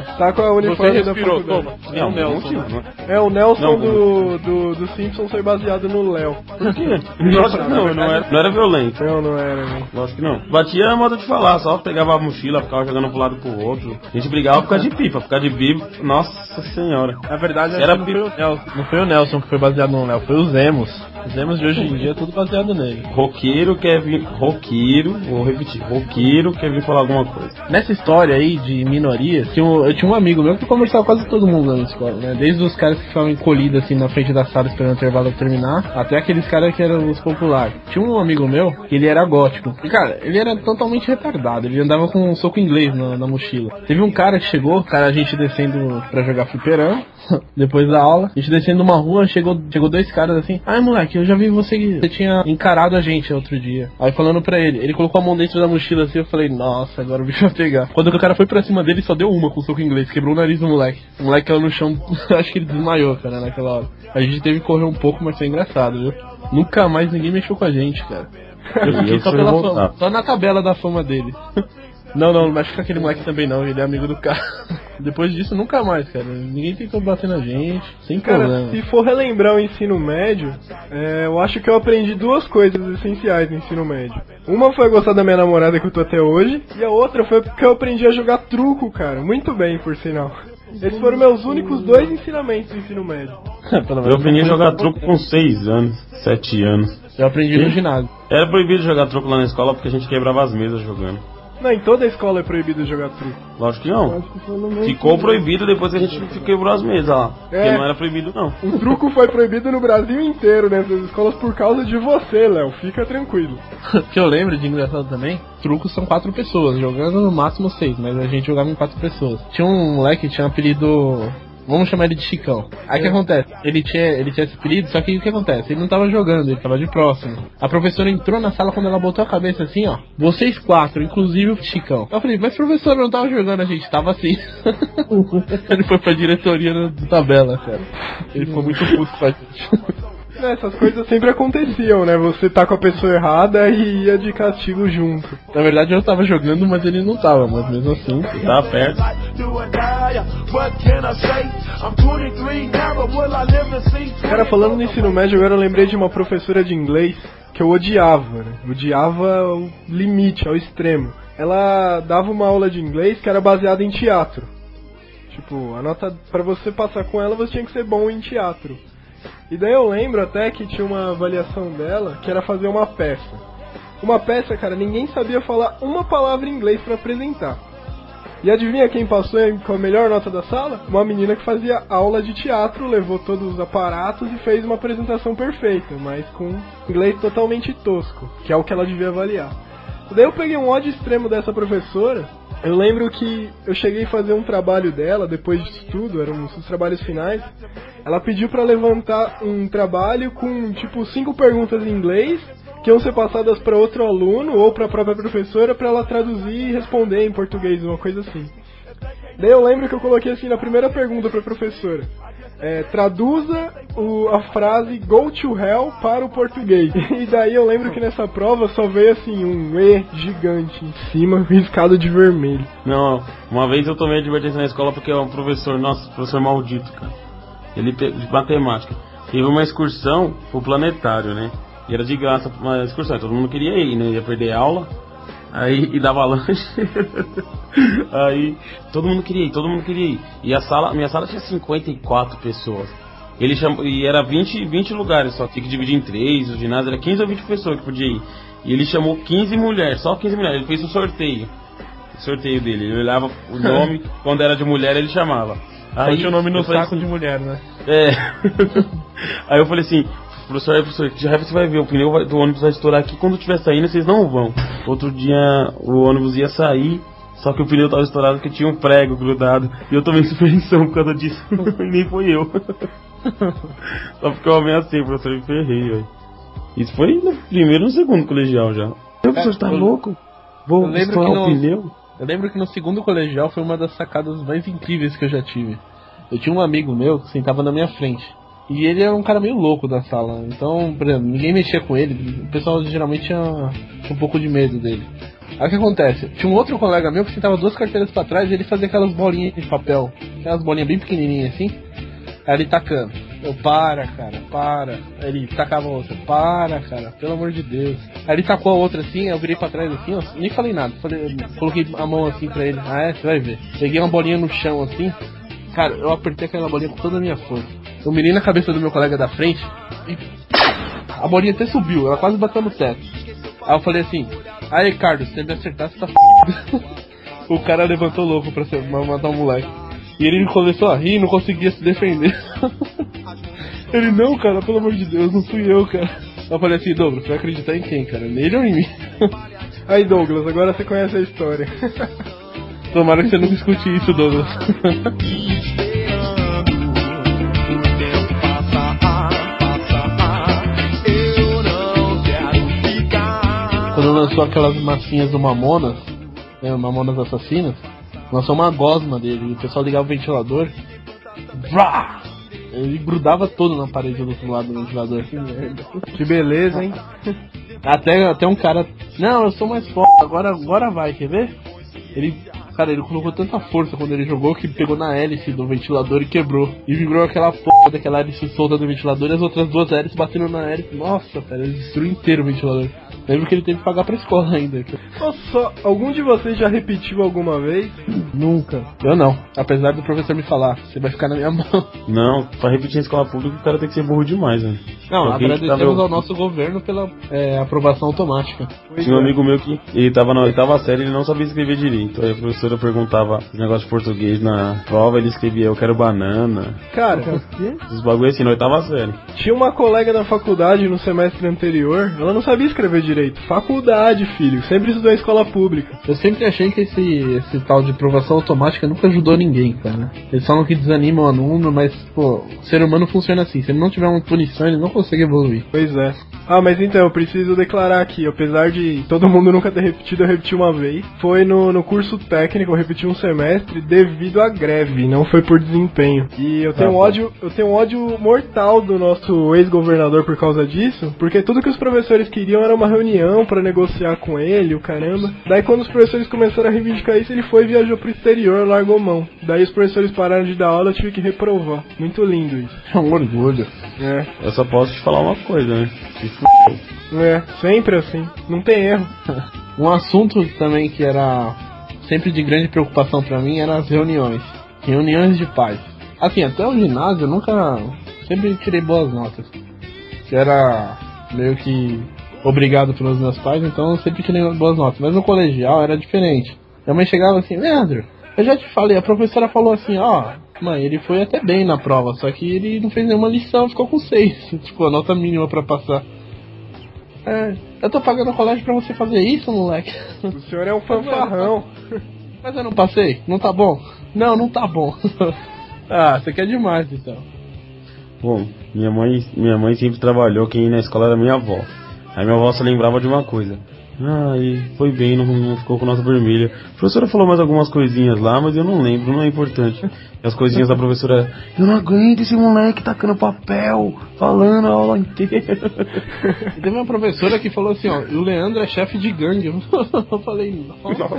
*laughs* tá com a uniforme da respirou, faculdade. toma. Não, o Nelson. né? É, o Nelson Não, do, do, do Simpsons foi baseado no Léo. Por quê? *laughs* Que não, não era, não era violento. Não, não era, né? Lógico que não. Batia é modo de falar, só pegava a mochila, ficava jogando pro lado pro outro. A gente brigava por causa de pipa, por causa de bico. Nossa senhora. Na verdade, Era não, foi o Nelson, não foi o Nelson que foi baseado no Léo, foi os Emos. Os Emos de hoje em dia é tudo baseado nele. Roqueiro quer vir. Roqueiro, vou repetir. Roqueiro quer vir falar alguma coisa. Nessa história aí de minorias, tinha um- eu tinha um amigo meu que conversava com quase todo mundo lá na escola, né? Desde os caras que ficavam encolhidos assim na frente da sala esperando o intervalo terminar, até aqueles caras que eram os populares. Tinha um amigo meu que ele era gótico. E cara, ele era totalmente retardado, ele andava com um soco inglês na, na mochila. Teve um cara que chegou, cara, a gente descendo pra jogar fliperama, *laughs* depois da aula, a gente descendo uma rua, chegou, chegou dois caras assim, ai moleque, eu já vi você que você tinha encarado a gente outro dia. Aí falando pra ele, ele colocou a mão dentro da mochila assim, eu falei, nossa, agora o bicho vai pegar. Quando o cara foi pra cima dele, só deu uma com o soco inglês, quebrou o nariz do moleque. O moleque caiu no chão, *laughs* acho que ele desmaiou, cara, naquela hora. A gente teve que correr um pouco, mas foi engraçado, viu? Nunca mais ninguém mexeu com a gente, cara. Eu fiquei Eu só pela fama, só na tabela da fama dele. *laughs* Não, não, não mexe com aquele moleque também não, ele é amigo do cara. *laughs* Depois disso, nunca mais, cara. Ninguém tentou bater na gente, sem Cara, problema. se for relembrar o ensino médio, é, eu acho que eu aprendi duas coisas essenciais no ensino médio. Uma foi gostar da minha namorada que eu tô até hoje, e a outra foi porque eu aprendi a jogar truco, cara. Muito bem, por sinal. Esses foram meus únicos dois ensinamentos do ensino médio. *laughs* Eu aprendi a jogar foi truco com 6 anos, 7 anos. Eu aprendi no ginásio. Era proibido jogar truco lá na escola porque a gente quebrava as mesas jogando. Não, em toda escola é proibido jogar truco. Lógico que não. que Ficou proibido depois que a gente quebrou as mesas lá. Porque É. não era proibido, não. O truco foi proibido no Brasil inteiro nessas escolas por causa de você, Léo. Fica tranquilo. *laughs* que eu lembro de engraçado também, trucos são quatro pessoas, jogando no máximo seis, mas a gente jogava em quatro pessoas. Tinha um moleque que tinha um apelido. Vamos chamar ele de Chicão. Aí o que acontece? Ele tinha, ele tinha esse apelido, só que o que acontece? Ele não tava jogando, ele tava de próximo. A professora entrou na sala quando ela botou a cabeça assim, ó. Vocês quatro, inclusive o Chicão. Eu falei, mas professora não tava jogando, a gente tava assim. *laughs* ele foi pra diretoria da tabela, cara. Ele ficou muito puto com a gente. Essas coisas sempre aconteciam, né? Você tá com a pessoa errada e ia de castigo junto. Na verdade eu tava jogando, mas ele não tava, mas mesmo assim. Tá perto. Cara, falando no ensino médio, agora eu lembrei de uma professora de inglês que eu odiava, né? Odiava ao limite, ao extremo. Ela dava uma aula de inglês que era baseada em teatro. Tipo, a nota para você passar com ela, você tinha que ser bom em teatro. E daí eu lembro até que tinha uma avaliação dela que era fazer uma peça. Uma peça, cara, ninguém sabia falar uma palavra em inglês para apresentar. E adivinha quem passou com a melhor nota da sala? Uma menina que fazia aula de teatro, levou todos os aparatos e fez uma apresentação perfeita, mas com inglês totalmente tosco, que é o que ela devia avaliar. Daí eu peguei um ódio extremo dessa professora. Eu lembro que eu cheguei a fazer um trabalho dela, depois de tudo, eram os trabalhos finais. Ela pediu pra levantar um trabalho com tipo cinco perguntas em inglês que iam ser passadas para outro aluno ou para a própria professora para ela traduzir e responder em português, uma coisa assim. Daí eu lembro que eu coloquei assim na primeira pergunta para professora: é, traduza o- a frase go to hell para o português. *laughs* E daí eu lembro que nessa prova só veio assim um E gigante em cima, *laughs* riscado de vermelho. Não, uma vez eu tomei advertência na escola porque um professor, nossa, professor maldito, cara. Ele de matemática. Teve uma excursão pro planetário, né? E era de graça uma excursão, todo mundo queria ir, né? Ia perder aula. Aí e dava *laughs* lanche. aí todo mundo queria ir, todo mundo queria ir. E a sala, minha sala tinha 54 pessoas. Ele chamou, e era 20, 20 lugares, só tinha que dividir em três, o ginásio era 15 ou 20 pessoas que podia ir. E ele chamou 15 mulheres, só 15 mulheres, ele fez um sorteio. O sorteio dele, ele olhava o nome, *laughs* quando era de mulher ele chamava. Aí tinha o nome no saco assim, de mulher, né? é. *laughs* Aí eu falei assim, professor, aí, professor, já você vai ver, o pneu do ônibus vai estourar aqui, quando estiver saindo, vocês não vão. Outro dia o ônibus ia sair, só que o pneu tava estourado porque tinha um prego grudado. E eu tomei *laughs* suspensão por causa disso. e nem foi eu. *laughs* só porque eu ameacei, o professor me ferrei, velho. Isso foi no primeiro ou no segundo colegial já. O professor tá eu- louco? Vou estourar que o no- pneu? Eu lembro que no segundo colegial foi uma das sacadas mais incríveis que eu já tive. Eu tinha um amigo meu que sentava na minha frente. E ele era um cara meio louco da sala. Então, por exemplo, ninguém mexia com ele. O pessoal geralmente tinha, tinha um pouco de medo dele. Aí o que acontece? Tinha um outro colega meu que sentava duas carteiras pra trás e ele fazia aquelas bolinhas de papel. Aquelas bolinhas bem pequenininhas assim. Aí ele tacando. Eu, para, cara, para. Aí ele tacava a outra. Para, cara, pelo amor de Deus. Aí ele tacou a outra assim, eu virei pra trás assim, ó, nem falei nada. Falei, coloquei a mão assim pra ele. Ah, é? Você vai ver. Peguei uma bolinha no chão assim. Cara, eu apertei aquela bolinha com toda a minha força. Eu mirei na cabeça do meu colega da frente e. A bolinha até subiu, ela quase bateu no teto. Aí eu falei assim: Aí, Ricardo, se você me acertar, você tá f. *laughs* o cara levantou louco pra ser- matar o moleque. E ele começou a rir e não conseguia se defender. *laughs* ele, não, cara, pelo amor de Deus, não fui eu, cara. Eu falei assim, Douglas, você vai acreditar em quem, cara? Nele ou em mim? *laughs* Aí Douglas, agora você conhece a história. Tomara que você nunca escute isso, Douglas. Quando lançou aquelas massinhas do Mamonas, né, Mamonas Assassinas, lançou uma gosma dele, e o pessoal ligava o ventilador, vrá! ele grudava todo na parede do outro lado do ventilador. Que beleza, hein? Até, até um cara, não, eu sou mais forte, agora, agora vai, quer ver? Ele, cara, ele colocou tanta força quando ele jogou que pegou na hélice do ventilador e quebrou. E vibrou aquela porra daquela hélice solta do ventilador e as outras duas hélices batendo na hélice. Nossa, cara, ele destruiu inteiro o ventilador. Lembro que ele teve que pagar pra escola ainda. Só, algum de vocês já repetiu alguma vez? Nunca. Eu não. Apesar do professor me falar, você vai ficar na minha mão. Não, pra repetir em escola pública o cara tem que ser burro demais, né? Não, Alguém agradecemos tava- ao nosso governo pela é, aprovação automática. Pois Tinha um é. amigo meu que ele tava na oitava série e ele não sabia escrever direito. Aí a professora perguntava os negócios de português na prova, ele escrevia eu quero banana. Cara, Esses bagulho assim, na oitava série. tinha uma colega na faculdade no semestre anterior, ela não sabia escrever direito. Faculdade, filho, sempre estudou em escola pública. Eu sempre achei que esse, esse tal de aprovação automática nunca ajudou ninguém, cara. Eles falam que desanima o aluno, mas, pô, o ser humano funciona assim. Se ele não tiver uma punição, ele não consegue evoluir. Pois é. Ah, mas então, eu preciso declarar aqui, apesar de todo mundo nunca ter repetido, eu repeti uma vez. Foi no, no curso técnico, eu repeti um semestre devido à greve, não foi por desempenho. E eu tenho Ah, um ódio, eu tenho um ódio mortal do nosso ex-governador por causa disso, porque tudo que os professores queriam era uma reunião pra negociar com ele, o caramba. Daí quando os professores começaram a reivindicar isso, ele foi e viajou pro exterior, largou mão. Daí os professores pararam de dar aula, eu tive que reprovar. Muito lindo isso. É um orgulho. É. Eu só posso te falar uma coisa, né? Se f... É, sempre assim. Não tem erro. *laughs* Um assunto também que era sempre de grande preocupação pra mim eram as reuniões. Reuniões de pais. Assim, até o ginásio eu nunca. Sempre tirei boas notas. Que era meio que obrigado pelos meus pais, então eu sempre tirei boas notas. Mas no colegial era diferente. Minha mãe chegava assim, Leandro, eu já te falei, a professora falou assim, ó, mãe, ele foi até bem na prova, só que ele não fez nenhuma lição, ficou com seis. *laughs* Tipo, a nota mínima pra passar. É, eu tô pagando o colégio pra você fazer isso, moleque. O senhor é um fanfarrão. *laughs* Mas eu não passei? Não tá bom? Não, não tá bom. *laughs* ah, você quer demais então. Bom, minha mãe, minha mãe sempre trabalhou, quem ia na escola era minha avó. Aí minha avó só lembrava de uma coisa. Ah, e foi bem, não, não ficou com nota vermelha. A professora falou mais algumas coisinhas lá, mas eu não lembro, não é importante. E as coisinhas da professora, eu não aguento esse moleque tacando papel, falando a aula inteira. E *laughs* teve uma professora que falou assim, ó, o Leandro é chefe de gangue. *laughs* Eu falei, nossa,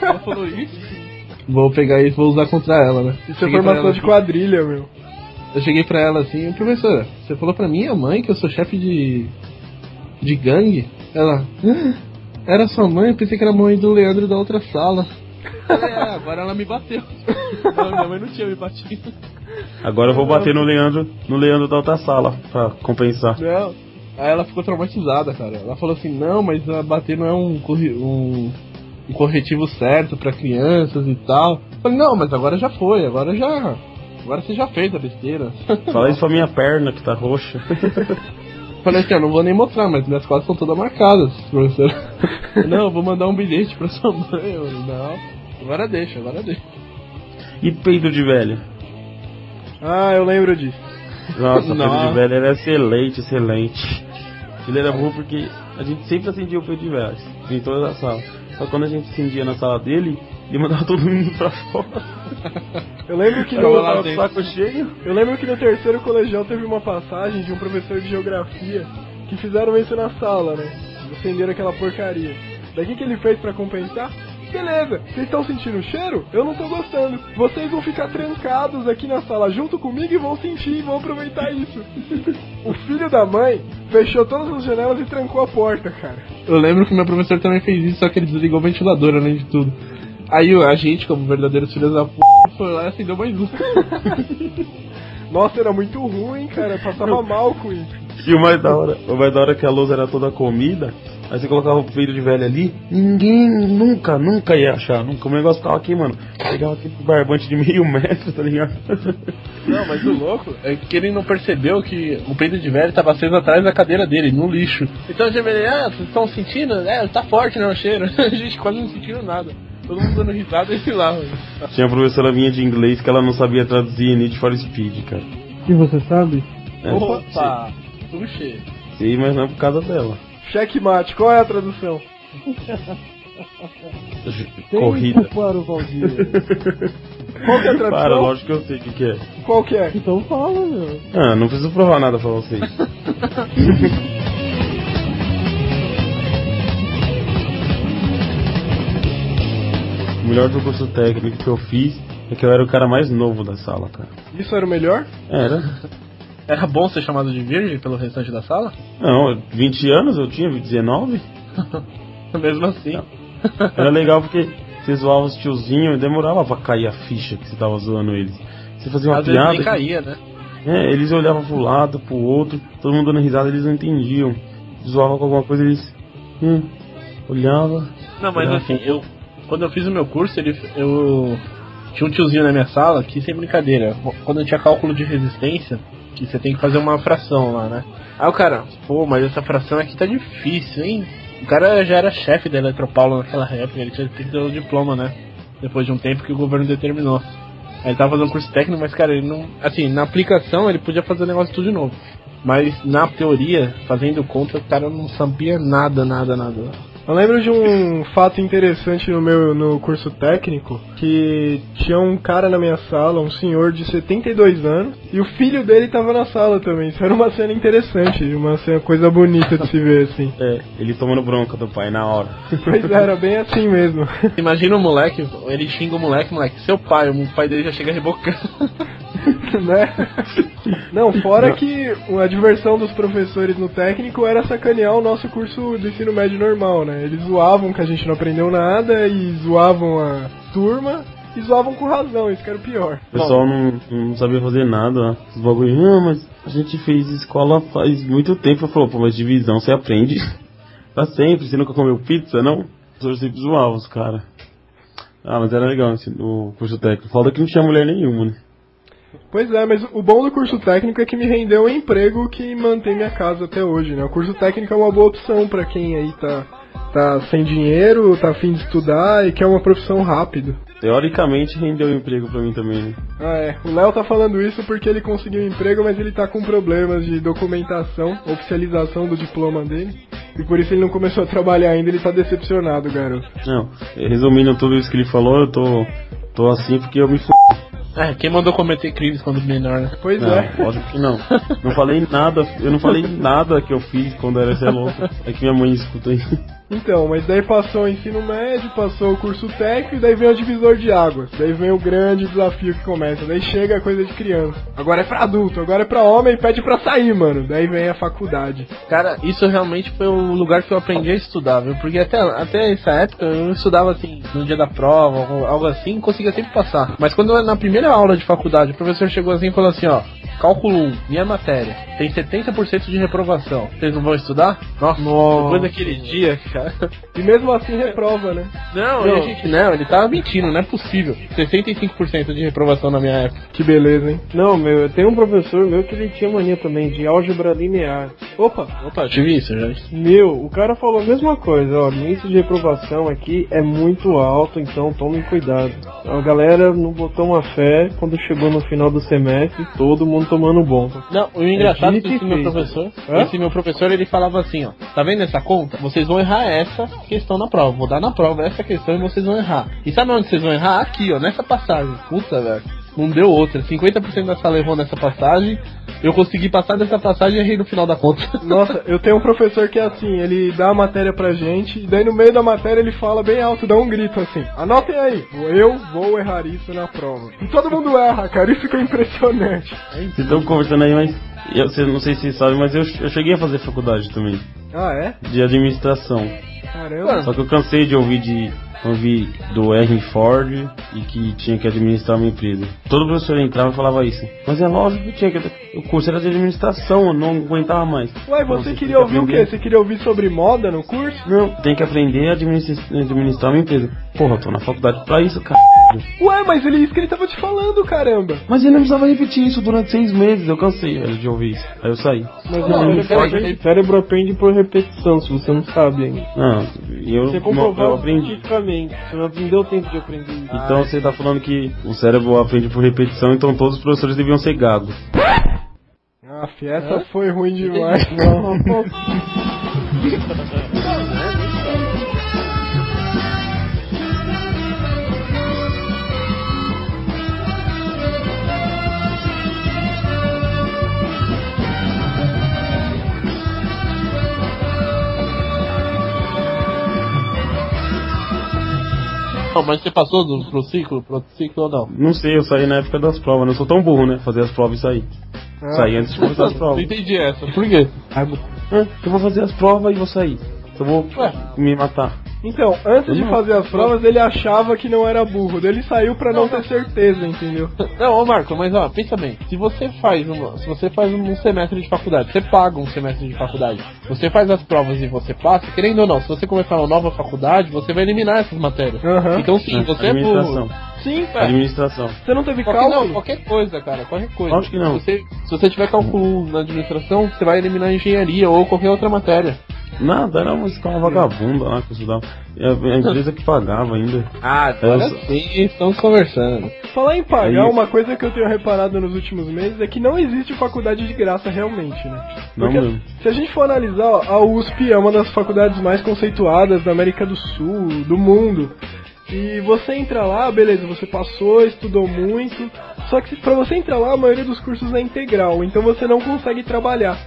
ela falou isso? Vou pegar isso e vou usar contra ela, né? Isso é formação de quadrilha, meu. Eu cheguei pra ela assim, professora, você falou pra minha mãe que eu sou chefe de. De gangue? Ela. "Ah, Era sua mãe, eu pensei que era a mãe do Leandro da outra sala. É, agora ela me bateu. Não, minha mãe não tinha me batido. Agora eu vou bater no Leandro, no Leandro da outra sala, pra compensar. Não. Aí ela ficou traumatizada, cara. Ela falou assim, não, mas bater não é um, um, um corretivo certo pra crianças e tal. Eu falei, não, mas agora já foi, agora já. Agora você já fez a besteira. Fala isso pra minha perna que tá roxa. *laughs* Falei assim, eu não vou nem mostrar, mas minhas costas são todas marcadas, professor. *laughs* não, eu vou mandar um bilhete pra sua mãe. Eu, não, agora deixa, agora deixa. E peido de velho? Ah, eu lembro disso. Nossa, Nossa. peito de velho era excelente, excelente. Ele era bom porque a gente sempre acendia o peito de velho, em toda a sala. Só quando a gente acendia na sala dele, ele mandava todo mundo pra fora. Eu lembro que no, lá saco cheio. eu lembro que no terceiro colegial teve uma passagem de um professor de geografia que fizeram isso na sala, né? Acenderam aquela porcaria. Daí o que que ele fez pra compensar? Beleza, vocês estão sentindo o cheiro? Eu não tô gostando. Vocês vão ficar trancados aqui na sala junto comigo e vão sentir e vão aproveitar isso. *laughs* o filho da mãe fechou todas as janelas e trancou a porta, cara. Eu lembro que meu professor também fez isso, só que ele desligou o ventilador além de tudo. Aí a gente, como verdadeiros filhos da p, foi lá e acendeu mais um. *laughs* Nossa, era muito ruim, cara. Passava mal com isso. E o mais da hora, o mais da hora é que a lousa era toda comida, aí você colocava o peito de velho ali, ninguém nunca, nunca ia achar, nunca. O negócio ficava aqui, mano. Pegava aquele barbante de meio metro, tá ligado? Não, mas o louco é que ele não percebeu que o peito de velho estava aceso atrás da cadeira dele, no lixo. Então eu falei, ah, vocês estão sentindo? É, tá forte né, o cheiro. *laughs* A gente quase não sentiu nada. Todo mundo dando risada e lá, mano. Tinha uma professora minha de inglês que ela não sabia traduzir Need for Speed, cara. E você sabe? É, Opa! Puxa. Sim, mas não é por causa dela. Checkmate, qual é a tradução? *laughs* Corrida. Para o Valdir. *laughs* Qual que é a tradução? Para, lógico que eu sei o que, que é. Qual que é? então fala, meu. Ah, não preciso provar nada pra vocês. *laughs* melhor do curso técnico que eu fiz é que eu era o cara mais novo da sala, cara. Isso era o melhor? Era. Era bom ser chamado de virgem pelo restante da sala? Não, 20 anos eu tinha, 19. *laughs* Mesmo assim. Era legal porque você zoava os tiozinhos e demorava pra cair a ficha que você tava zoando eles. Você fazia uma Às vezes piada. nem caía, né? É, eles olhavam pro lado, pro outro, todo mundo dando risada, eles não entendiam. Zoava com alguma coisa, eles. Hum, olhava. Não, mas Era assim, eu. Quando eu fiz o meu curso, ele, eu. Tinha um tiozinho na minha sala que, sem brincadeira, quando eu tinha cálculo de resistência, que você tem que fazer uma fração lá, né? Aí o cara, pô, mas essa fração aqui tá difícil, hein? O cara já era chefe da Eletropaulo naquela época, ele tinha que ter o diploma, né? Depois de um tempo que o governo determinou. Aí ele tava fazendo curso técnico, mas cara, ele não. Assim, na aplicação ele podia fazer o negócio tudo de novo. Mas na teoria, fazendo conta, o cara não sabia nada, nada, nada. Eu lembro de um fato interessante no meu no curso técnico, que tinha um cara na minha sala, um senhor de 72 anos, e o filho dele tava na sala também. Isso era uma cena interessante, uma cena, coisa bonita de se ver, assim. *laughs* É, ele tomando bronca do pai na hora. *laughs* Mas era bem assim mesmo. Imagina o moleque, ele xinga o moleque, moleque, seu pai, o pai dele já chega rebocando. *laughs* *laughs* né? Não, fora que a diversão dos professores no técnico era sacanear o nosso curso do ensino médio normal, né? Eles zoavam que a gente não aprendeu nada e zoavam a turma e zoavam com razão, isso que era o pior. O pessoal não, não sabia fazer nada. Os bagulho, não, mas a gente fez escola faz muito tempo. Eu falou, pô, mas divisão você aprende *laughs* pra sempre. Você nunca comeu pizza, não? Os professores sempre zoavam os caras. Ah, mas era legal esse, o curso técnico. Falta que não tinha mulher nenhuma, né? Pois é, mas o bom do curso técnico é que me rendeu um emprego que mantém minha casa até hoje, né? O curso técnico é uma boa opção pra quem aí tá, tá sem dinheiro, tá afim de estudar e quer uma profissão rápido. Teoricamente rendeu um emprego pra mim também, né? Ah, é. O Léo tá falando isso porque ele conseguiu um emprego, mas ele tá com problemas de documentação, oficialização do diploma dele. E por isso ele não começou a trabalhar ainda, ele tá decepcionado, garoto. Não, resumindo tudo isso que ele falou, eu tô, tô assim porque eu me. É, quem mandou cometer crimes quando menor, né? Pois Não, é. lógico que não. Não falei nada, eu não falei nada que eu fiz quando era ser louco. É que minha mãe escuta aí. Então, mas daí passou o ensino médio, passou o curso técnico e daí vem o divisor de águas. Daí vem o grande desafio que começa. Daí chega a coisa de criança. Agora é pra adulto, agora é pra homem e pede pra sair, mano. Daí vem a faculdade. Cara, isso realmente foi o lugar que eu aprendi a estudar, viu? Porque até, até essa época eu estudava assim, no dia da prova, algo- assim, conseguia sempre passar. Mas quando na primeira aula de faculdade, o professor chegou assim e falou assim, ó, cálculo 1, minha matéria, tem 70% de reprovação. Vocês não vão estudar? Nossa, depois daquele dia, cara. E mesmo assim reprova, né? Não, Não. a gente, não, ele tava mentindo, não é possível. 65% de reprovação na minha época. Que beleza, hein? Não, meu, tem um professor meu que ele tinha mania também de álgebra linear. Opa, Opa, eu tive isso já. meu, o cara falou a mesma coisa, ó, o índice de reprovação aqui é muito alto, então tomem cuidado. A galera não botou uma fé quando chegou no final do semestre, todo mundo tomando bomba. Não, o engraçado é que esse meu professor, Hã? esse meu professor, ele falava assim, ó, tá vendo essa conta? Vocês vão errar essa questão na prova. Vou dar na prova essa questão e vocês vão errar. E sabe onde vocês vão errar? Aqui, ó, nessa passagem. Puta, velho. Não deu outra. 50% da sala errou nessa passagem. Eu consegui passar dessa passagem e errei no final da conta. *laughs* Nossa, eu tenho um professor que é assim, ele dá a matéria pra gente, e daí no meio da matéria ele fala bem alto, dá um grito assim, anotem aí, eu vou errar isso na prova. E todo mundo erra, cara, isso que é impressionante. *laughs* Vocês estão conversando aí, mas eu cê- não sei se vocês sabem, mas eu, eu cheguei a fazer faculdade também, Ah, é? de administração. Caramba. Só que eu cansei de ouvir de ouvir do Henry Ford e que tinha que administrar uma empresa. Todo professor entrava e falava isso. Mas é lógico que tinha que. O curso era de administração, eu não aguentava mais. Ué, Então, você tem queria que ouvir o quê? aprender- Você queria ouvir sobre moda no curso? Não, tem que aprender a administrar, administrar uma empresa. Porra, eu tô na faculdade pra isso, cara. Ué, mas ele isso que ele tava te falando, caramba. Mas ele não precisava repetir isso durante seis meses, eu cansei velho, de ouvir isso. Aí eu saí. Mas Não, não, ele o cérebro- aprende por repetição, se você não sabe ainda. Não, e eu, Você eu comprovou aprendi. cientificamente, você não não deu tempo de aprender isso. Então você tá falando que o cérebro aprende por repetição, então todos os professores deviam ser gagos. Ah, fi, essa foi ruim demais. *laughs* Não. Não, mas você passou do, pro ciclo, pro ciclo ou não? Não sei, eu saí na época das provas, não sou tão burro, né? Fazer as provas e sair. Sair antes de começar as Não provas. entendi essa. Por quê? Ah, eu vou fazer as provas e vou sair. Só vou Ué. me matar. Então, antes de fazer as provas, ele achava que não era burro. Daí ele saiu pra não ter certeza, entendeu? Não, ô Marco, mas ó, pensa bem, se você faz uma, se você faz um semestre de faculdade, você paga um semestre de faculdade, você faz as provas e você passa, querendo ou não, se você começar uma nova faculdade, você vai eliminar essas matérias. Aham. Então sim, você é administração. burro. Sim, É. Administração. Você não teve Qualquer, não, cálculo? qualquer coisa, cara, qualquer coisa. Acho que não. Se você, se você tiver cálculo na administração, você vai eliminar engenharia ou qualquer outra matéria. Nada, era uma escola vagabunda lá que eu estudava. E a, a empresa que pagava ainda. Ah, agora sim, estamos conversando. Falar em pagar, É uma coisa que eu tenho reparado nos últimos meses é que não existe faculdade de graça realmente, né? Não Porque mesmo. se a gente for analisar, ó, a USP é uma das faculdades mais conceituadas da América do Sul, do mundo. E você entra lá, beleza, você passou, estudou muito. Só que pra você entrar lá, a maioria dos cursos é integral, então você não consegue trabalhar.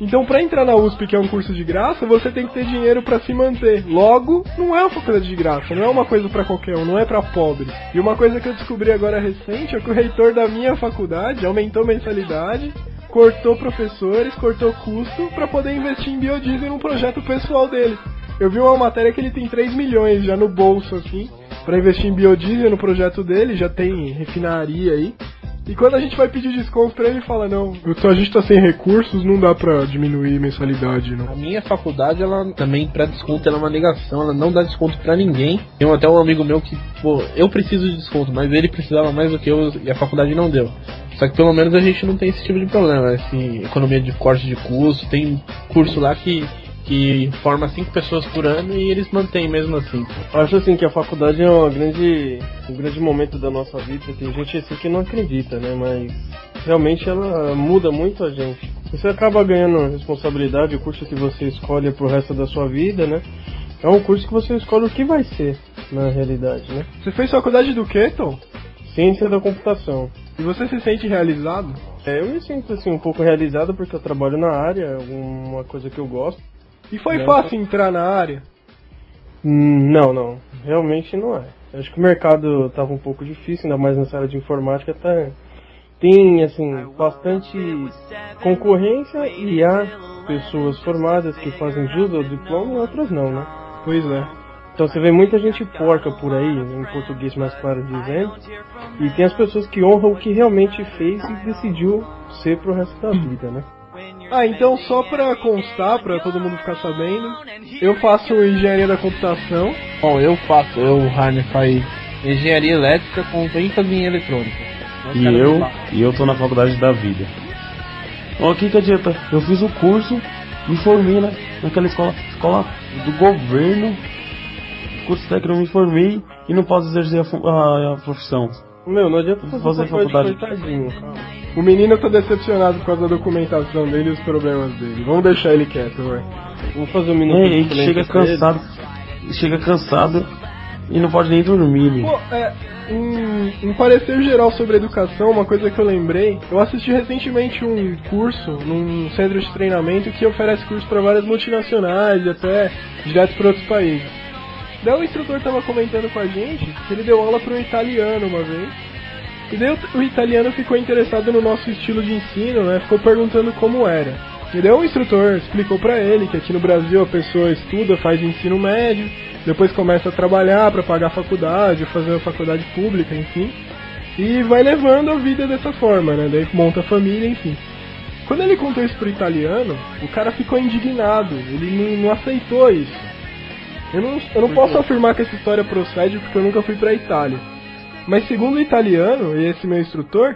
Então, pra entrar na USP, que é um curso de graça, você tem que ter dinheiro pra se manter. Logo, não é uma faculdade de graça, não é uma coisa pra qualquer um, não é pra pobre. E uma coisa que eu descobri agora recente é que o reitor da minha faculdade aumentou mensalidade, cortou professores, cortou custo pra poder investir em biodiesel num projeto pessoal dele. Eu vi uma matéria que ele tem 3 milhões já no bolso, assim, pra investir em biodiesel no projeto dele, já tem refinaria aí. E quando a gente vai pedir desconto pra ele, fala, não, a gente tá sem recursos, não dá pra diminuir mensalidade, não. A minha faculdade, ela também pra desconto, ela é uma negação, ela não dá desconto pra ninguém. Tem até um amigo meu que, pô, eu preciso de desconto, mas ele precisava mais do que eu e a faculdade não deu. Só que pelo menos a gente não tem esse tipo de problema, esse economia de corte de custo, tem curso lá que, que forma cinco pessoas por ano e eles mantêm mesmo assim. Acho assim que a faculdade é uma grande, um grande momento da nossa vida. Tem gente assim que não acredita, né? Mas realmente ela muda muito a gente. Você acaba ganhando responsabilidade, o curso que você escolhe pro resto da sua vida, né? É um curso que você escolhe o que vai ser, na realidade, né? Você fez faculdade do quê, Tom? Ciência da computação. E você se sente realizado? É, eu me sinto assim um pouco realizado porque eu trabalho na área, é alguma coisa que eu gosto. E foi Não, fácil entrar na área? Não, não. Realmente não é. Acho que o mercado estava um pouco difícil, ainda mais nessa área de informática. Tá, tem, assim, bastante concorrência e há pessoas formadas que fazem jus ao diploma e outras não, né? Pois é. Então você vê muita gente porca por aí, em português mais claro dizendo, e tem as pessoas que honram o que realmente fez e decidiu ser pro resto da vida, né? Ah, então só pra constar, pra todo mundo ficar sabendo, eu faço engenharia da computação. Bom, eu faço, eu, o Harner, faz engenharia elétrica com ênfase em eletrônica. E eu, e eu tô na faculdade da vida. Ó, o que que adianta? Eu fiz o curso, me formei na, naquela escola, escola do governo, curso técnico, me formei e não posso exercer a, a- a profissão. Meu, não adianta Fazer fazer faculdade, faculdade. O menino tá decepcionado por causa da documentação dele e os problemas dele. Vamos deixar ele quieto, vai. Vamos fazer um É, minuto de ele chega pra ele. cansado, chega cansado e não pode nem dormir. meu. Pô, é, em, em parecer geral sobre educação, uma coisa que eu lembrei, eu assisti recentemente um curso num centro de treinamento que oferece curso para várias multinacionais e até direto para outros países. Daí o instrutor tava comentando com a gente que ele deu aula para um italiano uma vez. E daí o, o italiano ficou interessado no nosso estilo de ensino, né? Ficou perguntando como era. E daí o instrutor explicou pra ele que aqui no Brasil a pessoa estuda, faz ensino médio, depois começa a trabalhar para pagar a faculdade, fazer a faculdade pública, enfim. E vai levando a vida dessa forma, né? Daí monta a família, enfim. Quando ele contou isso pro italiano, o cara ficou indignado, ele não, não aceitou isso. Eu não, eu não posso afirmar que essa história procede porque eu nunca fui pra Itália. Mas segundo o italiano, e esse meu instrutor,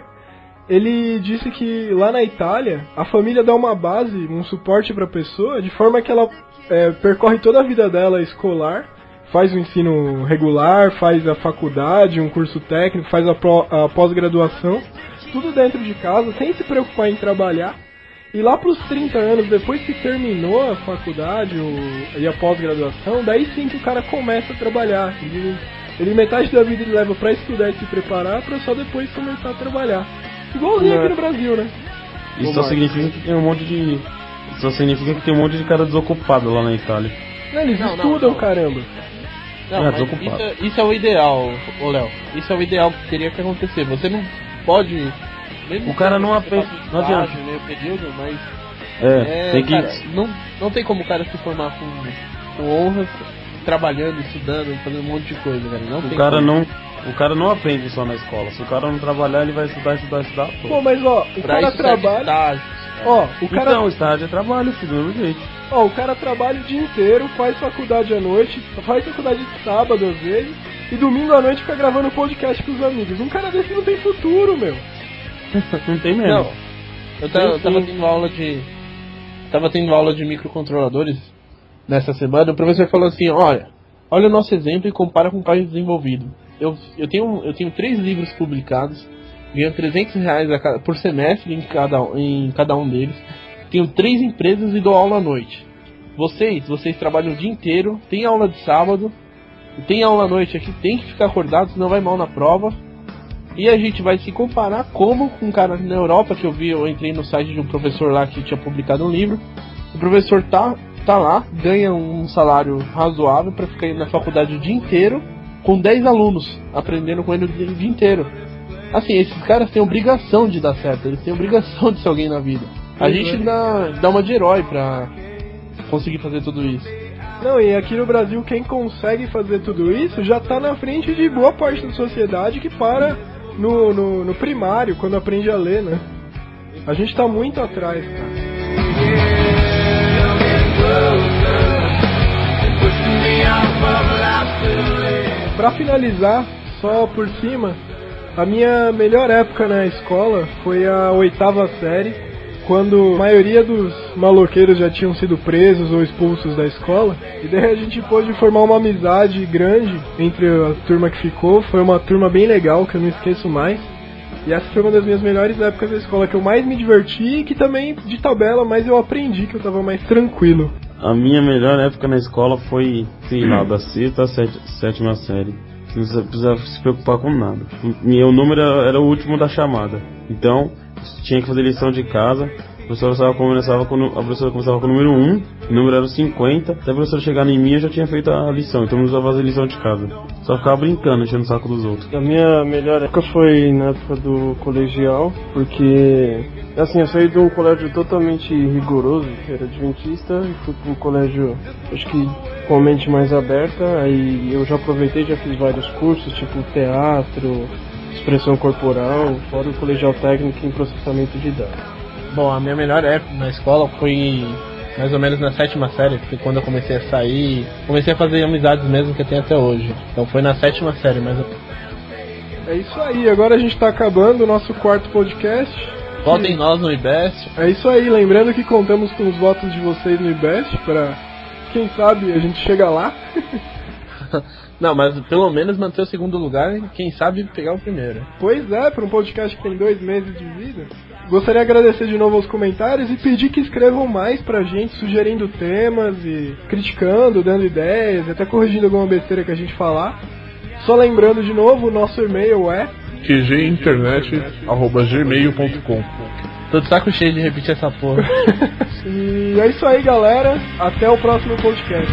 ele disse que lá na Itália a família dá uma base, um suporte para a pessoa, de forma que ela é, percorre toda a vida dela escolar, faz o ensino regular, faz a faculdade, um curso técnico, faz a, a pós-graduação, tudo dentro de casa, sem se preocupar em trabalhar. E lá pros 30 anos, depois que terminou a faculdade o- e a pós-graduação, daí sim que o cara começa a trabalhar. Ele metade da vida ele leva pra estudar e se preparar pra só depois começar a trabalhar. Igualzinho aqui no Brasil, né? Isso só significa que tem um monte de. Isso só significa que tem um monte de cara desocupado lá na Itália. Eles Não, não, estudam, não. caramba. Não, É, mas desocupado. isso, é- isso é o ideal, ô Léo. Isso é o ideal que teria que acontecer. Você não pode. mesmo O cara que não faça não adianta. meio período, mas. É, É, tem que. cara, não, não tem como o cara se formar com com honras, trabalhando, estudando, fazendo um monte de coisa, velho. Não O tem cara como. não. O cara não aprende só na escola. Se o cara não trabalhar, ele vai estudar, estudar, estudar. pô. Pô, mas ó, o Pra cara isso serve trabalha. estágio. Ó, o cara, Então, estágio é trabalho, filho, do mesmo jeito. ó, o cara trabalha o dia inteiro, faz faculdade à noite, faz faculdade de sábado às vezes, e domingo à noite fica gravando podcast com os amigos. Um cara desse não tem futuro, meu. *laughs* Não tem mesmo. Não, eu eu tava tendo aula de. Tava tendo aula de microcontroladores nessa semana. O professor falou assim: olha, olha o nosso exemplo e compara com o país desenvolvido. Eu, eu, tenho, eu tenho três livros publicados, ganho 300 reais cada- por semestre em cada, em cada um deles. Tenho três empresas e dou aula à noite. Vocês, vocês trabalham o dia inteiro, tem aula de sábado, tem aula à noite aqui, tem que ficar acordado, senão vai mal na prova. E a gente vai se comparar como com um cara na Europa que eu vi, eu entrei no site de um professor lá que tinha publicado um livro. O professor tá, tá lá, ganha um salário razoável para ficar indo na faculdade o dia inteiro, com 10 alunos, aprendendo com ele o dia o dia inteiro. Assim, esses caras têm obrigação de dar certo, eles têm obrigação de ser alguém na vida. A gente é. dá, dá uma de herói pra conseguir fazer tudo isso. Não, e aqui no Brasil quem consegue fazer tudo isso já tá na frente de boa parte da sociedade que para no, no, no primário, quando aprende a ler, né? A gente tá muito atrás, cara. Pra finalizar, só por cima, a minha melhor época na escola foi a oitava série, quando a maioria dos maloqueiros já tinham sido presos ou expulsos da escola. E daí a gente pôde formar uma amizade grande entre a turma que ficou. Foi uma turma bem legal, que eu não esqueço mais. E essa foi uma das minhas melhores épocas da escola, que eu mais me diverti e que também, de tabela, mais eu aprendi, que eu tava mais tranquilo. A minha melhor época na escola foi, sei lá, da sexta à sétima série. Não precisa- precisava se preocupar com nada. Meu número era, era o último da chamada. Então, tinha que fazer lição de casa. A professora, estava começava com, a professora começava com o número 1, o número era o 50. Até a professora chegar em mim, eu já tinha feito a lição. Então, não precisava fazer lição de casa. Só ficava brincando, enchendo o saco dos outros. A minha melhor época foi na época do colegial, porque assim, eu saí de um colégio totalmente rigoroso, que era adventista, e fui para um colégio, acho que com a mente mais aberta, aí eu já aproveitei, já fiz vários cursos, tipo teatro, expressão corporal, fora o colegial técnico em processamento de dados. Bom, a minha melhor época na escola foi mais ou menos na sétima série, foi quando eu comecei a sair, comecei a fazer amizades mesmo que eu tenho até hoje. Então foi na sétima série, mas eu... É isso aí, agora a gente tá acabando o nosso quarto podcast. votem nós no IBEST. É isso aí, lembrando que contamos com os votos de vocês no IBEST para quem sabe a gente chega lá. *laughs* Não, mas pelo menos manter o segundo lugar e quem sabe pegar o primeiro. Pois é, para um podcast que tem dois meses de vida. Gostaria de agradecer de novo aos comentários e pedir que escrevam mais pra gente, sugerindo temas e criticando, dando ideias, até corrigindo alguma besteira que a gente falar. Só lembrando de novo, o nosso e-mail é qginternet.gmail.com Tô de saco cheio de repetir essa porra. *laughs* E é isso aí, galera. Até o próximo podcast.